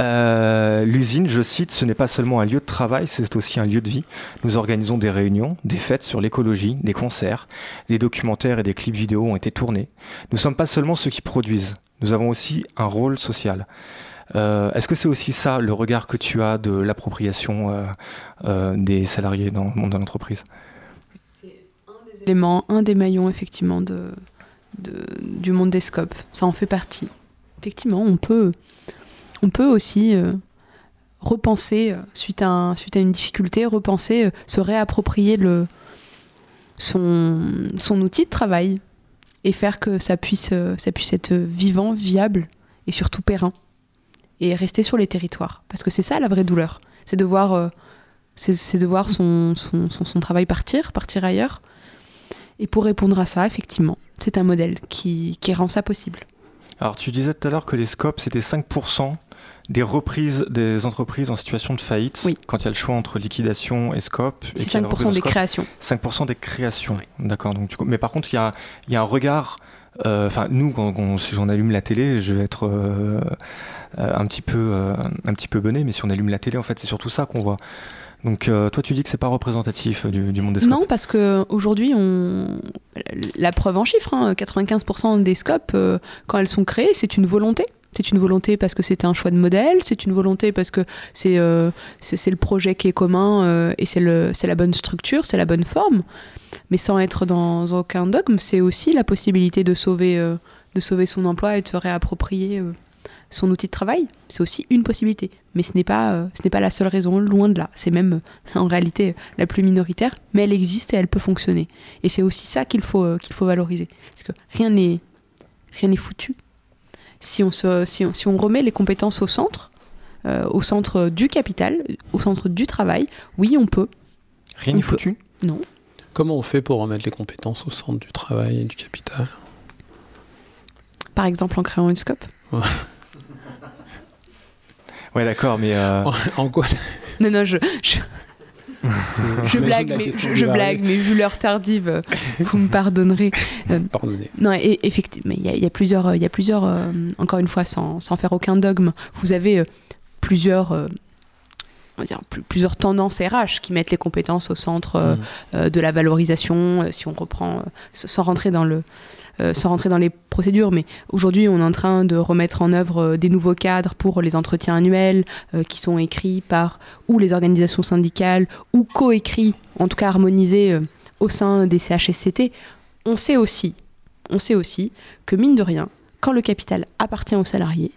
Euh, L'usine, je cite, ce n'est pas seulement un lieu de travail, c'est aussi un lieu de vie. Nous organisons des réunions, des fêtes sur l'écologie, des concerts, des documentaires et des clips vidéo ont été tournés. Nous ne sommes pas seulement ceux qui produisent, nous avons aussi un rôle social. Euh, Est-ce que c'est aussi ça le regard que tu as de l'appropriation euh, euh, des salariés dans le monde de l'entreprise? Élément, un des maillons effectivement de, du monde des scopes. Ça en fait partie. Effectivement, on peut, on peut aussi repenser, suite à, un- suite à une difficulté, repenser, se réapproprier le, son, son outil de travail et faire que ça puisse, ça puisse être vivant, viable et surtout périn. Et rester sur les territoires. Parce que c'est ça la vraie douleur. C'est de voir, euh, c'est, de voir son, son, son- son travail partir, partir ailleurs. Et pour répondre à ça, effectivement, c'est un modèle qui, qui rend ça possible. Alors, tu disais tout à l'heure que les scopes, c'était 5% des reprises des entreprises en situation de faillite, Oui. quand il y a le choix entre liquidation et scope. C'est qu'il y a la reprise 5% de des scope. créations. 5% des créations. D'accord. Donc, mais par contre, il y a, il y a un regard. euh, Enfin, nous, quand, si on allume la télé, je vais être euh, un petit peu, euh, un petit peu bonnet, mais si on allume la télé, en fait, c'est surtout ça qu'on voit. Donc, euh, toi, tu dis que c'est pas représentatif du, monde des scopes. Non, parce que aujourd'hui, on... la preuve en chiffres, hein, 95% des scopes, euh, quand elles sont créées, c'est une volonté. C'est une volonté parce que c'est un choix de modèle, c'est une volonté parce que c'est euh, le projet qui est commun euh, et c'est la bonne structure, c'est la bonne forme. Mais sans être dans aucun dogme, c'est aussi la possibilité de sauver, euh, de sauver son emploi et de se réapproprier euh, son outil de travail. C'est aussi une possibilité. Mais ce n'est pas, euh, ce n'est pas la seule raison, loin de là. C'est même euh, en réalité la plus minoritaire, mais elle existe et elle peut fonctionner. Et c'est aussi ça qu'il faut, euh, qu'il faut valoriser. Parce que rien n'est rien n'est foutu. Si on, se, si, on, si on remet les compétences au centre, euh, au centre du capital, au centre du travail, oui, on peut. Rien n'est foutu. Non. Comment on fait pour remettre les compétences au centre du travail et du capital? Par exemple en créant une scope. Ouais, d'accord, mais euh, En quoi Non, non, je, je, blague, la mais, je, blague, mais vu l'heure tardive, euh, vous me pardonnerez. Pardonnez. Non, et, effectivement, il y, a- il y a plusieurs, il y a plusieurs euh, encore une fois, sans, sans faire aucun dogme, vous avez euh, plusieurs, euh, on va dire, plus- plusieurs tendances RH qui mettent les compétences au centre euh, Mm. euh, de la valorisation, euh, si on reprend, euh, sans rentrer dans le euh, sans rentrer dans les procédures, mais aujourd'hui on est en train de remettre en œuvre euh, des nouveaux cadres pour les entretiens annuels euh, qui sont écrits par ou les organisations syndicales ou coécrits, en tout cas harmonisés au sein des CHSCT. On sait aussi, on sait aussi que mine de rien, quand le capital appartient aux salariés,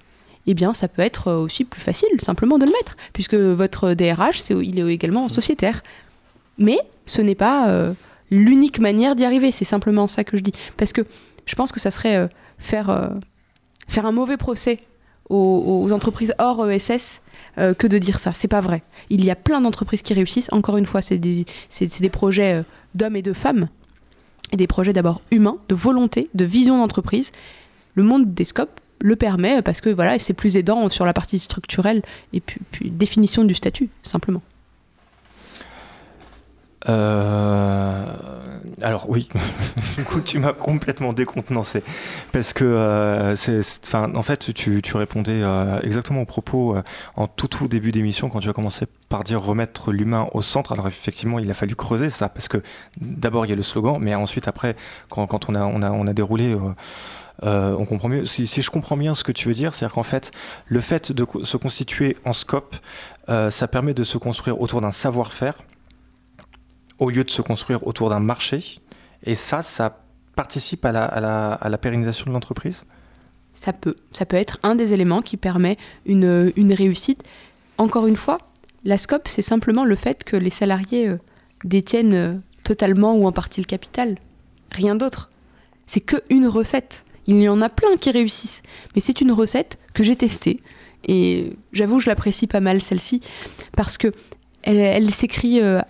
eh bien, ça peut être aussi plus facile simplement de le mettre, puisque votre DRH, c'est, il est également sociétaire. Mais ce n'est pas l'unique manière d'y arriver, c'est simplement ça que je dis. Parce que je pense que ça serait euh, faire, euh, faire un mauvais procès aux, entreprises hors ESS que de dire ça. C'est pas vrai. Il y a plein d'entreprises qui réussissent. Encore une fois, c'est des, des projets d'hommes et de femmes, et des projets d'abord humains, de volonté, de vision d'entreprise. Le monde des scopes le permet parce que voilà, c'est plus aidant sur la partie structurelle et puis, puis définition du statut, simplement. Euh, alors oui, du coup tu m'as complètement décontenancé parce que euh, c'est, enfin en fait tu, tu répondais euh, exactement au propos euh, en tout tout début d'émission quand tu as commencé par dire remettre l'humain au centre. Alors effectivement il a fallu creuser ça parce que d'abord il y a le slogan, mais ensuite après quand, quand on a on a on a déroulé euh, on comprend mieux. Si, si, je comprends bien ce que tu veux dire, c'est-à-dire qu'en fait, le fait de se constituer en scope, euh, ça permet de se construire autour d'un savoir-faire au lieu de se construire autour d'un marché. Et ça, ça participe à la, pérennisation de l'entreprise? Ça peut. Ça peut être un des éléments qui permet une, réussite. Encore une fois, la scope, c'est simplement le fait que les salariés euh, détiennent euh, totalement ou en partie le capital. Rien d'autre. C'est que une recette. Il y en a plein qui réussissent. Mais c'est une recette que j'ai testée. Et j'avoue, je l'apprécie pas mal celle-ci. Parce que elle, elle s'écrit euh,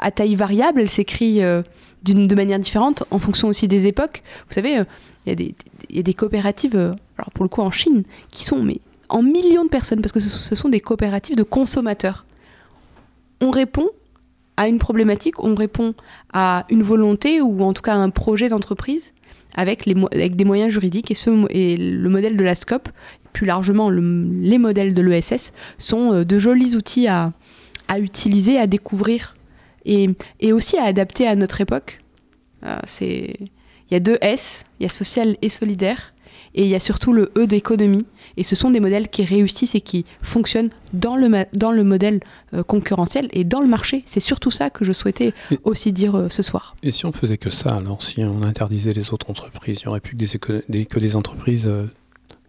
à taille variable, elle s'écrit euh, de manière différente en fonction aussi des époques. Vous savez, euh, il y, a des coopératives, euh, pour le coup en Chine, qui sont mais, en millions de personnes, parce que ce, sont des coopératives de consommateurs. On répond à une problématique, on répond à une volonté ou en tout cas à un projet d'entreprise avec, des moyens juridiques et, le modèle de la SCOP, plus largement le, les modèles de l'ESS, sont de jolis outils à utiliser, à découvrir et, et aussi à adapter à notre époque. Euh, c'est il y a deux S, il y a social et solidaire, et il y a surtout le E d'économie. Et ce sont des modèles qui réussissent et qui fonctionnent dans le, dans le modèle euh, concurrentiel et dans le marché. C'est surtout ça que je souhaitais et, aussi dire euh, ce soir. Et si on faisait que ça, alors si on interdisait les autres entreprises, il n'y aurait plus que des, des, que des entreprises euh,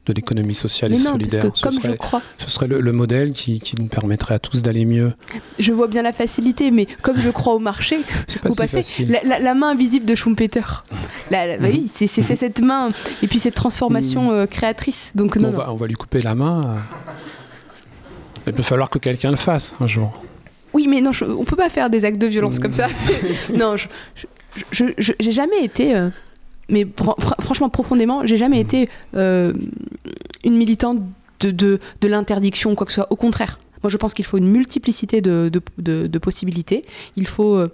de l'économie sociale Mais et non, solidaire. Parce que, ce, comme serait, je crois, ce serait le, le modèle qui, qui, nous permettrait à tous d'aller mieux. Je vois bien la facilité, mais comme je crois au marché, vous si passez la, la, la, main invisible de Schumpeter. La, bah oui, c'est cette main et puis cette transformation euh, créatrice. Donc non, on, non. Va, on va lui couper la main. Il peut falloir que quelqu'un le fasse un jour. Oui, mais non, je, on peut pas faire des actes de violence comme ça. non, je, je, je j'ai jamais été. Euh, mais fr franchement, profondément, j'ai jamais été euh, une militante de, de, de l'interdiction ou quoi que ce soit. Au contraire, moi je pense qu'il faut une multiplicité de, possibilités. Il faut euh,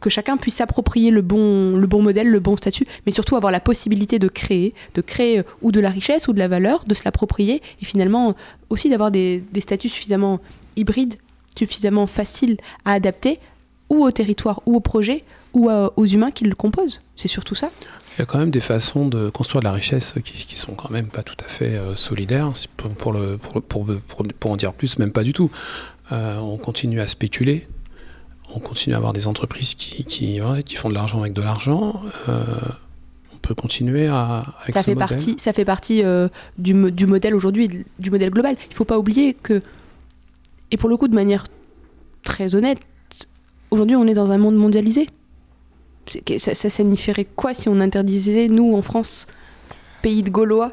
que chacun puisse s'approprier le bon, le bon modèle, le bon statut, mais surtout avoir la possibilité de créer, de créer euh, ou de la richesse ou de la valeur, de se l'approprier, et finalement aussi d'avoir des, des statuts suffisamment hybrides, suffisamment faciles à adapter, ou au territoire, ou au projet, ou à, aux humains qui le composent. C'est surtout ça. Il y a quand même des façons de construire de la richesse qui, qui sont quand même pas tout à fait euh, solidaires. Pour, pour, le, pour, pour, pour, en dire plus, même pas du tout. Euh, on continue à spéculer. On continue à avoir des entreprises qui, qui, ouais, qui font de l'argent avec de l'argent. Euh, on peut continuer à, avec ça ce fait modèle. partie, Ça fait partie euh, du, du modèle aujourd'hui, du modèle global. Il ne faut pas oublier que, et pour le coup de manière très honnête, aujourd'hui on est dans un monde mondialisé ça, ça, signifierait quoi si on interdisait, nous, en France, pays de Gaulois?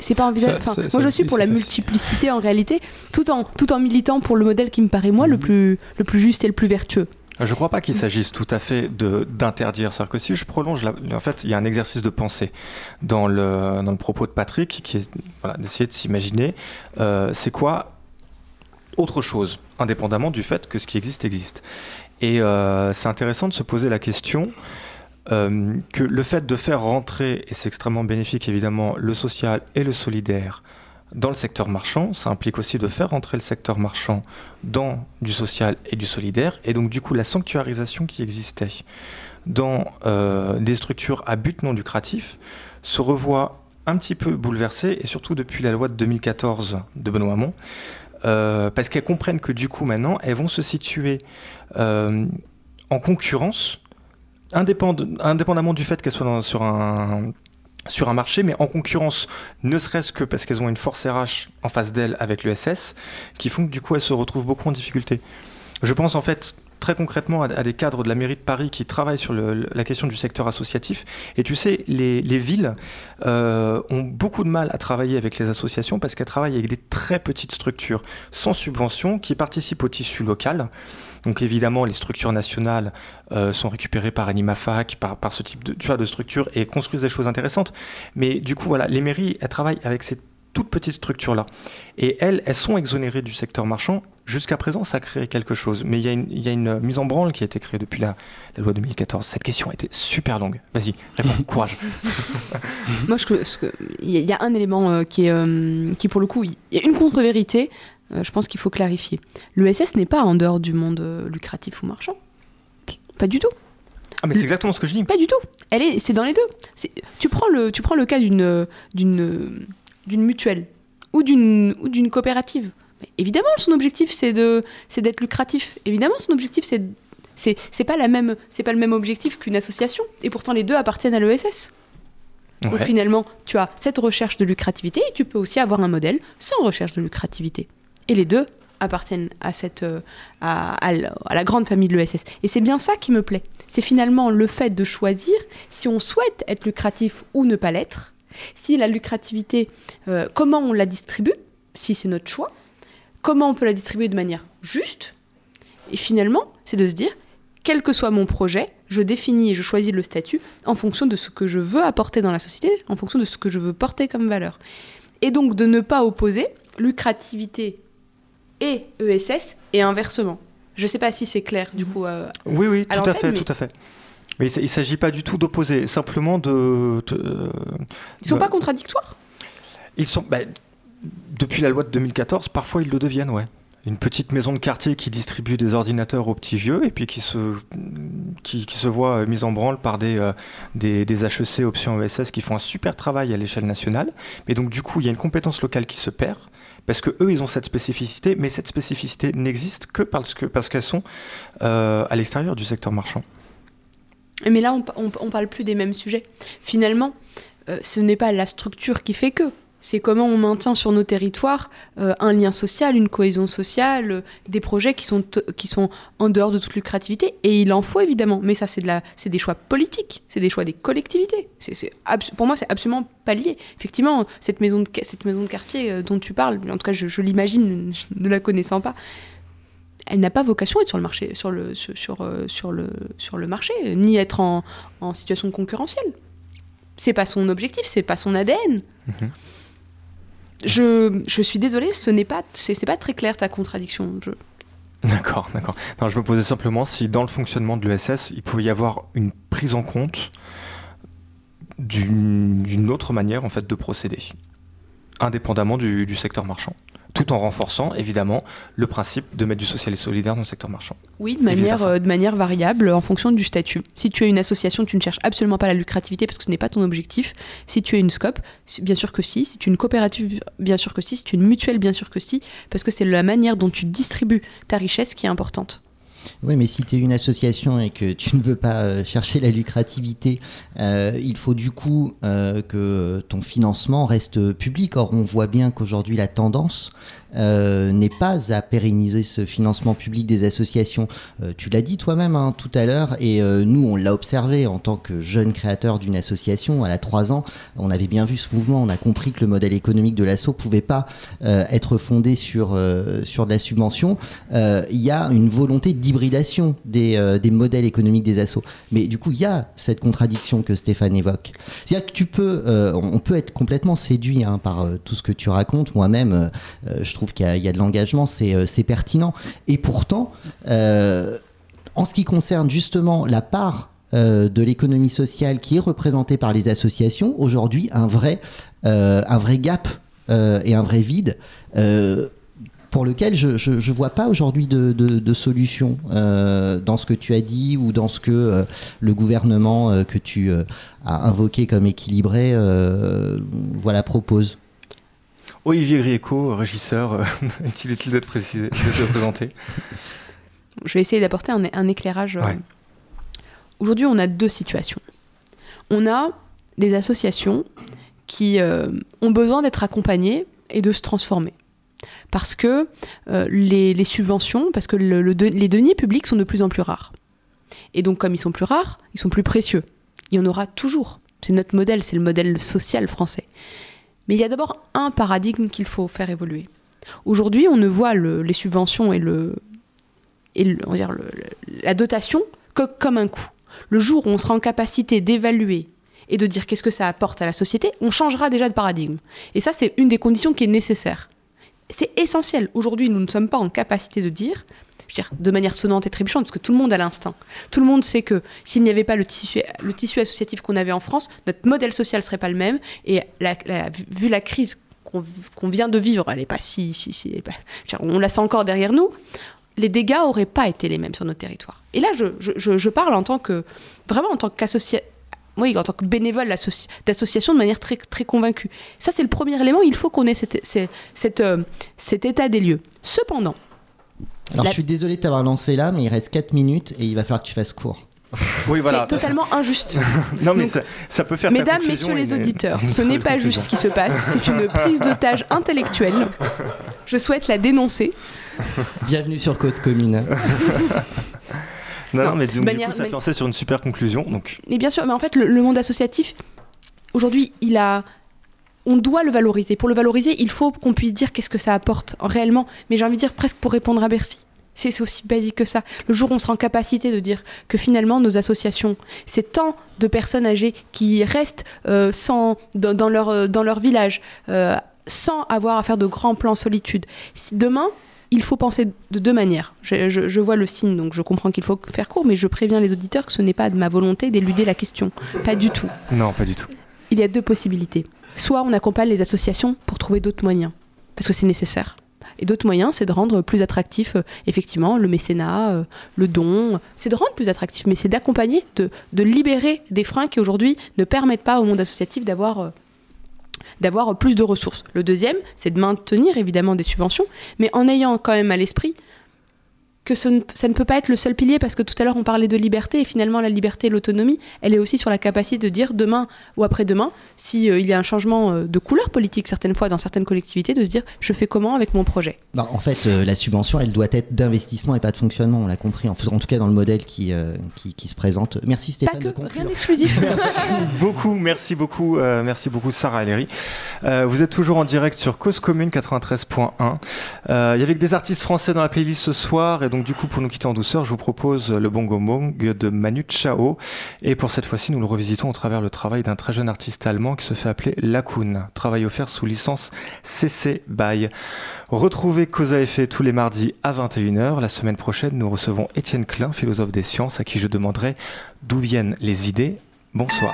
C'est pas envisageable. Enfin, moi, je suis pour la multiplicité en réalité, tout en, tout en militant pour le modèle qui me paraît, moi, le, plus, le plus juste et le plus vertueux. Je ne crois pas qu'il s'agisse tout à fait d'interdire. C'est-à-dire que si je prolonge, la, en fait, il y a un exercice de pensée dans le, dans le propos de Patrick qui est voilà, d'essayer de s'imaginer euh, c'est quoi autre chose, indépendamment du fait que ce qui existe existe. Et euh, c'est intéressant de se poser la question euh, que le fait de faire rentrer, et c'est extrêmement bénéfique évidemment, le social et le solidaire dans le secteur marchand, ça implique aussi de faire rentrer le secteur marchand dans du social et du solidaire, et donc du coup la sanctuarisation qui existait dans euh, des structures à but non lucratif se revoit un petit peu bouleversée, et surtout depuis la loi de 2014 de Benoît Hamon, parce qu'elles comprennent que du coup maintenant elles vont se situer en concurrence, indépend indépendamment du fait qu'elles soient sur un, sur un marché, mais en concurrence, ne serait-ce que parce qu'elles ont une force RH en face d'elles avec l'ESS, qui font que du coup elles se retrouvent beaucoup en difficulté. Je pense en fait très concrètement à, des cadres de la mairie de Paris qui travaillent sur la question du secteur associatif. Et tu sais, les, villes euh, ont beaucoup de mal à travailler avec les associations parce qu'elles travaillent avec des très petites structures sans subvention qui participent au tissu local. Donc évidemment, les structures nationales euh, sont récupérées par AnimaFac, par, par ce type de, tu vois, de structure et construisent des choses intéressantes. Mais du coup, voilà, les mairies, elles travaillent avec ces toutes petites structures-là. Et elles, elles sont exonérées du secteur marchand. Jusqu'à présent, ça a créé quelque chose. Mais il y, y, a une mise en branle qui a été créée depuis la, la loi 2014. Cette question a été super longue. Vas-y, réponds, courage. Moi, il y, a un élément euh, qui, est, euh, qui, pour le coup, il y a une contre-vérité. Euh, je pense qu'il faut clarifier. L'ESS n'est pas en dehors du monde lucratif ou marchand. Pas du tout. Ah mais c'est exactement ce que je dis. Pas du tout. Elle est, c'est dans les deux. Tu prends le, tu prends le cas d'une, d'une d'une mutuelle ou d'une ou d'une coopérative. évidemment, son objectif c'est de c'est d'être lucratif. Évidemment, son objectif c'est c'est c'est pas la même c'est pas le même objectif qu'une association. Et pourtant, les deux appartiennent à l'ESS. Donc finalement, tu as cette recherche de lucrativité et tu peux aussi avoir un modèle sans recherche de lucrativité. Et les deux appartiennent à, cette, euh, à, la grande famille de l'ESS. Et c'est bien ça qui me plaît. C'est finalement le fait de choisir si on souhaite être lucratif ou ne pas l'être, si la lucrativité, euh, comment on la distribue, si c'est notre choix, comment on peut la distribuer de manière juste. Et finalement, c'est de se dire, quel que soit mon projet, je définis et je choisis le statut en fonction de ce que je veux apporter dans la société, en fonction de ce que je veux porter comme valeur. Et donc de ne pas opposer lucrativité et ESS et inversement. Je ne sais pas si c'est clair du coup. Euh, oui, oui, tout à fait, tout à fait. Mais il ne s'agit pas du tout d'opposer, simplement de. Ils ils sont pas contradictoires? Ils sont. Bah, depuis la loi de 2014, parfois ils le deviennent, ouais. Une petite maison de quartier qui distribue des ordinateurs aux petits vieux et puis qui se, qui, se voit mise en branle par des, euh, des, des, HEC options ESS qui font un super travail à l'échelle nationale. Mais donc, du coup, il y a une compétence locale qui se perd parce que eux ils ont cette spécificité, mais cette spécificité n'existe que parce que parce qu'elles sont euh, à l'extérieur du secteur marchand. Mais là, on, on, parle plus des mêmes sujets. Finalement, euh, ce n'est pas la structure qui fait que. C'est comment on maintient sur nos territoires euh, un lien social, une cohésion sociale, euh, des projets qui sont, qui sont en dehors de toute lucrativité. Et il en faut évidemment. Mais ça, c'est de des choix politiques, c'est des choix des collectivités. Pour moi, c'est absolument pas lié. Effectivement, cette maison de, cette maison de quartier dont tu parles, en tout cas, je, l'imagine, ne la connaissant pas, elle n'a pas vocation à être sur le marché, sur le, sur, euh, sur, le, sur le marché, ni être en, en situation concurrentielle. C'est pas son objectif, c'est pas son ADN. Mhm. Je, je, suis désolée, ce n'est pas, c'est, pas très clair ta contradiction. Je... D'accord, d'accord. Non, je me posais simplement si dans le fonctionnement de l'ESS, il pouvait y avoir une prise en compte d'une, autre manière en fait de procéder, indépendamment du, du secteur marchand tout en renforçant évidemment le principe de mettre du social et solidaire dans le secteur marchand. Oui, de manière, euh, de manière variable en fonction du statut. Si tu es une association, tu ne cherches absolument pas la lucrativité parce que ce n'est pas ton objectif. Si tu es une SCOP, bien sûr que si. Si tu es une coopérative, bien sûr que si. Si tu es une mutuelle, bien sûr que si. Parce que c'est la manière dont tu distribues ta richesse qui est importante. Oui, mais si tu es une association et que tu ne veux pas euh, chercher la lucrativité, euh, il faut du coup euh, que ton financement reste public. Or, on voit bien qu'aujourd'hui, la tendance, euh, n'est pas à pérenniser ce financement public des associations. Euh, tu l'as dit toi-même hein, tout à l'heure, et euh, nous, on l'a observé en tant que jeune créateur d'une association. Elle a trois ans, on avait bien vu ce mouvement, on a compris que le modèle économique de l'asso pouvait pas être fondé sur, sur de la subvention. Il y a une volonté d'hybridation des, des modèles économiques des assos. Mais du coup, il y a cette contradiction que Stéphane évoque. C'est-à-dire que tu peux, on peut être complètement séduit hein, par tout ce que tu racontes. Moi-même, je trouve qu'il y, a de l'engagement, euh, c'est pertinent. Et pourtant, euh, en ce qui concerne justement la part euh, de l'économie sociale qui est représentée par les associations, aujourd'hui, un, vrai un vrai gap et un vrai vide pour lequel je ne vois pas aujourd'hui de, de, solution dans ce que tu as dit ou dans ce que le gouvernement que tu as invoqué comme équilibré voilà, propose. Olivier Grieco, régisseur, euh, est-il utile d'être précisé, de te présenter? Je vais essayer d'apporter un, éclairage. Euh. Aujourd'hui, on a deux situations. On a des associations qui euh, ont besoin d'être accompagnées et de se transformer. Parce que euh, les, les subventions, parce que le- le de- les deniers publics sont de plus en plus rares. Et donc, comme ils sont plus rares, ils sont plus précieux. Il y en aura toujours. C'est notre modèle, c'est le modèle social français. Mais il y a d'abord un paradigme qu'il faut faire évoluer. Aujourd'hui, on ne voit le- les subventions et, la dotation que comme un coût. Le jour où on sera en capacité d'évaluer et de dire qu'est-ce que ça apporte à la société, on changera déjà de paradigme. Et ça, c'est une des conditions qui est nécessaire. C'est essentiel. Aujourd'hui, nous ne sommes pas en capacité de dire, de manière sonnante et trébuchante, parce que tout le monde a l'instinct. Tout le monde sait que s'il n'y avait pas le tissu, le tissu associatif qu'on avait en France, notre modèle social serait pas le même. Et vu la crise qu'on vient de vivre, elle est pas si, si, si- on la sent encore derrière nous. Les dégâts auraient pas été les mêmes sur notre territoire. Et là, je, je- je- parle en tant que vraiment en tant qu'associé, oui, en tant que bénévole associ- d'association de manière très très convaincue. Ça, c'est le premier élément. Il faut qu'on ait euh, cet état des lieux. Cependant, Alors La- je suis désolé de t'avoir lancé là, mais il reste 4 minutes et il va falloir que tu fasses court. Oui, voilà. c'est totalement injuste. Non, mais Donc, ça, ça peut faire Mesdames, messieurs les une- auditeurs, ce n'est pas juste ce qui se passe, c'est une prise d'otage intellectuelle. Je souhaite la dénoncer. Bienvenue sur Cause Commune. Non, Non, mais donc, de du manière- coup, ça te lançait sur une super conclusion. Donc, Mais bien sûr, mais en fait, le, le monde associatif, aujourd'hui, il a. On doit le valoriser. Pour le valoriser, il faut qu'on puisse dire qu'est-ce que ça apporte réellement. Mais j'ai envie de dire presque pour répondre à Bercy. C'est aussi basique que ça. Le jour où on sera en capacité de dire que finalement nos associations, c'est tant de personnes âgées qui restent euh, dans, leur, euh, dans leur village, euh, sans avoir à faire de grands plans solitude. Demain, il faut penser de deux manières. Je- je vois le signe, donc je comprends qu'il faut faire court, mais je préviens les auditeurs que ce n'est pas de ma volonté d'éluder la question. Pas du tout. non, pas du tout. Il y a deux possibilités. Soit on accompagne les associations pour trouver d'autres moyens, parce que c'est nécessaire. Et d'autres moyens, c'est de rendre plus attractif, euh, effectivement, le mécénat, euh, le don. C'est de rendre plus attractif, mais c'est d'accompagner, de, de libérer des freins qui aujourd'hui ne permettent pas au monde associatif d'avoir euh, d'avoir plus de ressources. Le deuxième, c'est de maintenir évidemment des subventions, mais en ayant quand même à l'esprit que ce ne- ça ne peut pas être le seul pilier, parce que tout à l'heure on parlait de liberté, et finalement la liberté et l'autonomie, elle est aussi sur la capacité de dire demain ou après-demain, s'il y a un changement euh, de couleur politique certaines fois dans certaines collectivités, de se dire je fais comment avec mon projet? Bah, en fait, euh, la subvention, elle doit être d'investissement et pas de fonctionnement, on l'a compris, en, en tout cas dans le modèle qui, euh, qui, qui se présente. Merci Pas Stéphane de que, conclure. rien d'exclusif. Merci beaucoup, merci beaucoup, euh, merci beaucoup Sarah Aléry. Euh, vous êtes toujours en direct sur Cause Commune 93.1. Euh, il y avait que des artistes français dans la playlist ce soir et donc du coup pour nous quitter en douceur, je vous propose le Bongo Mong de Manu Chao et pour cette fois-ci nous le revisitons au travers le travail d'un très jeune artiste allemand qui se fait appeler Lacoon, travail offert sous licence CC BY. Retrouvez Cause à effet tous les mardis à 21h. La semaine prochaine, nous recevons Étienne Klein, philosophe des sciences, à qui je demanderai d'où viennent les idées. Bonsoir.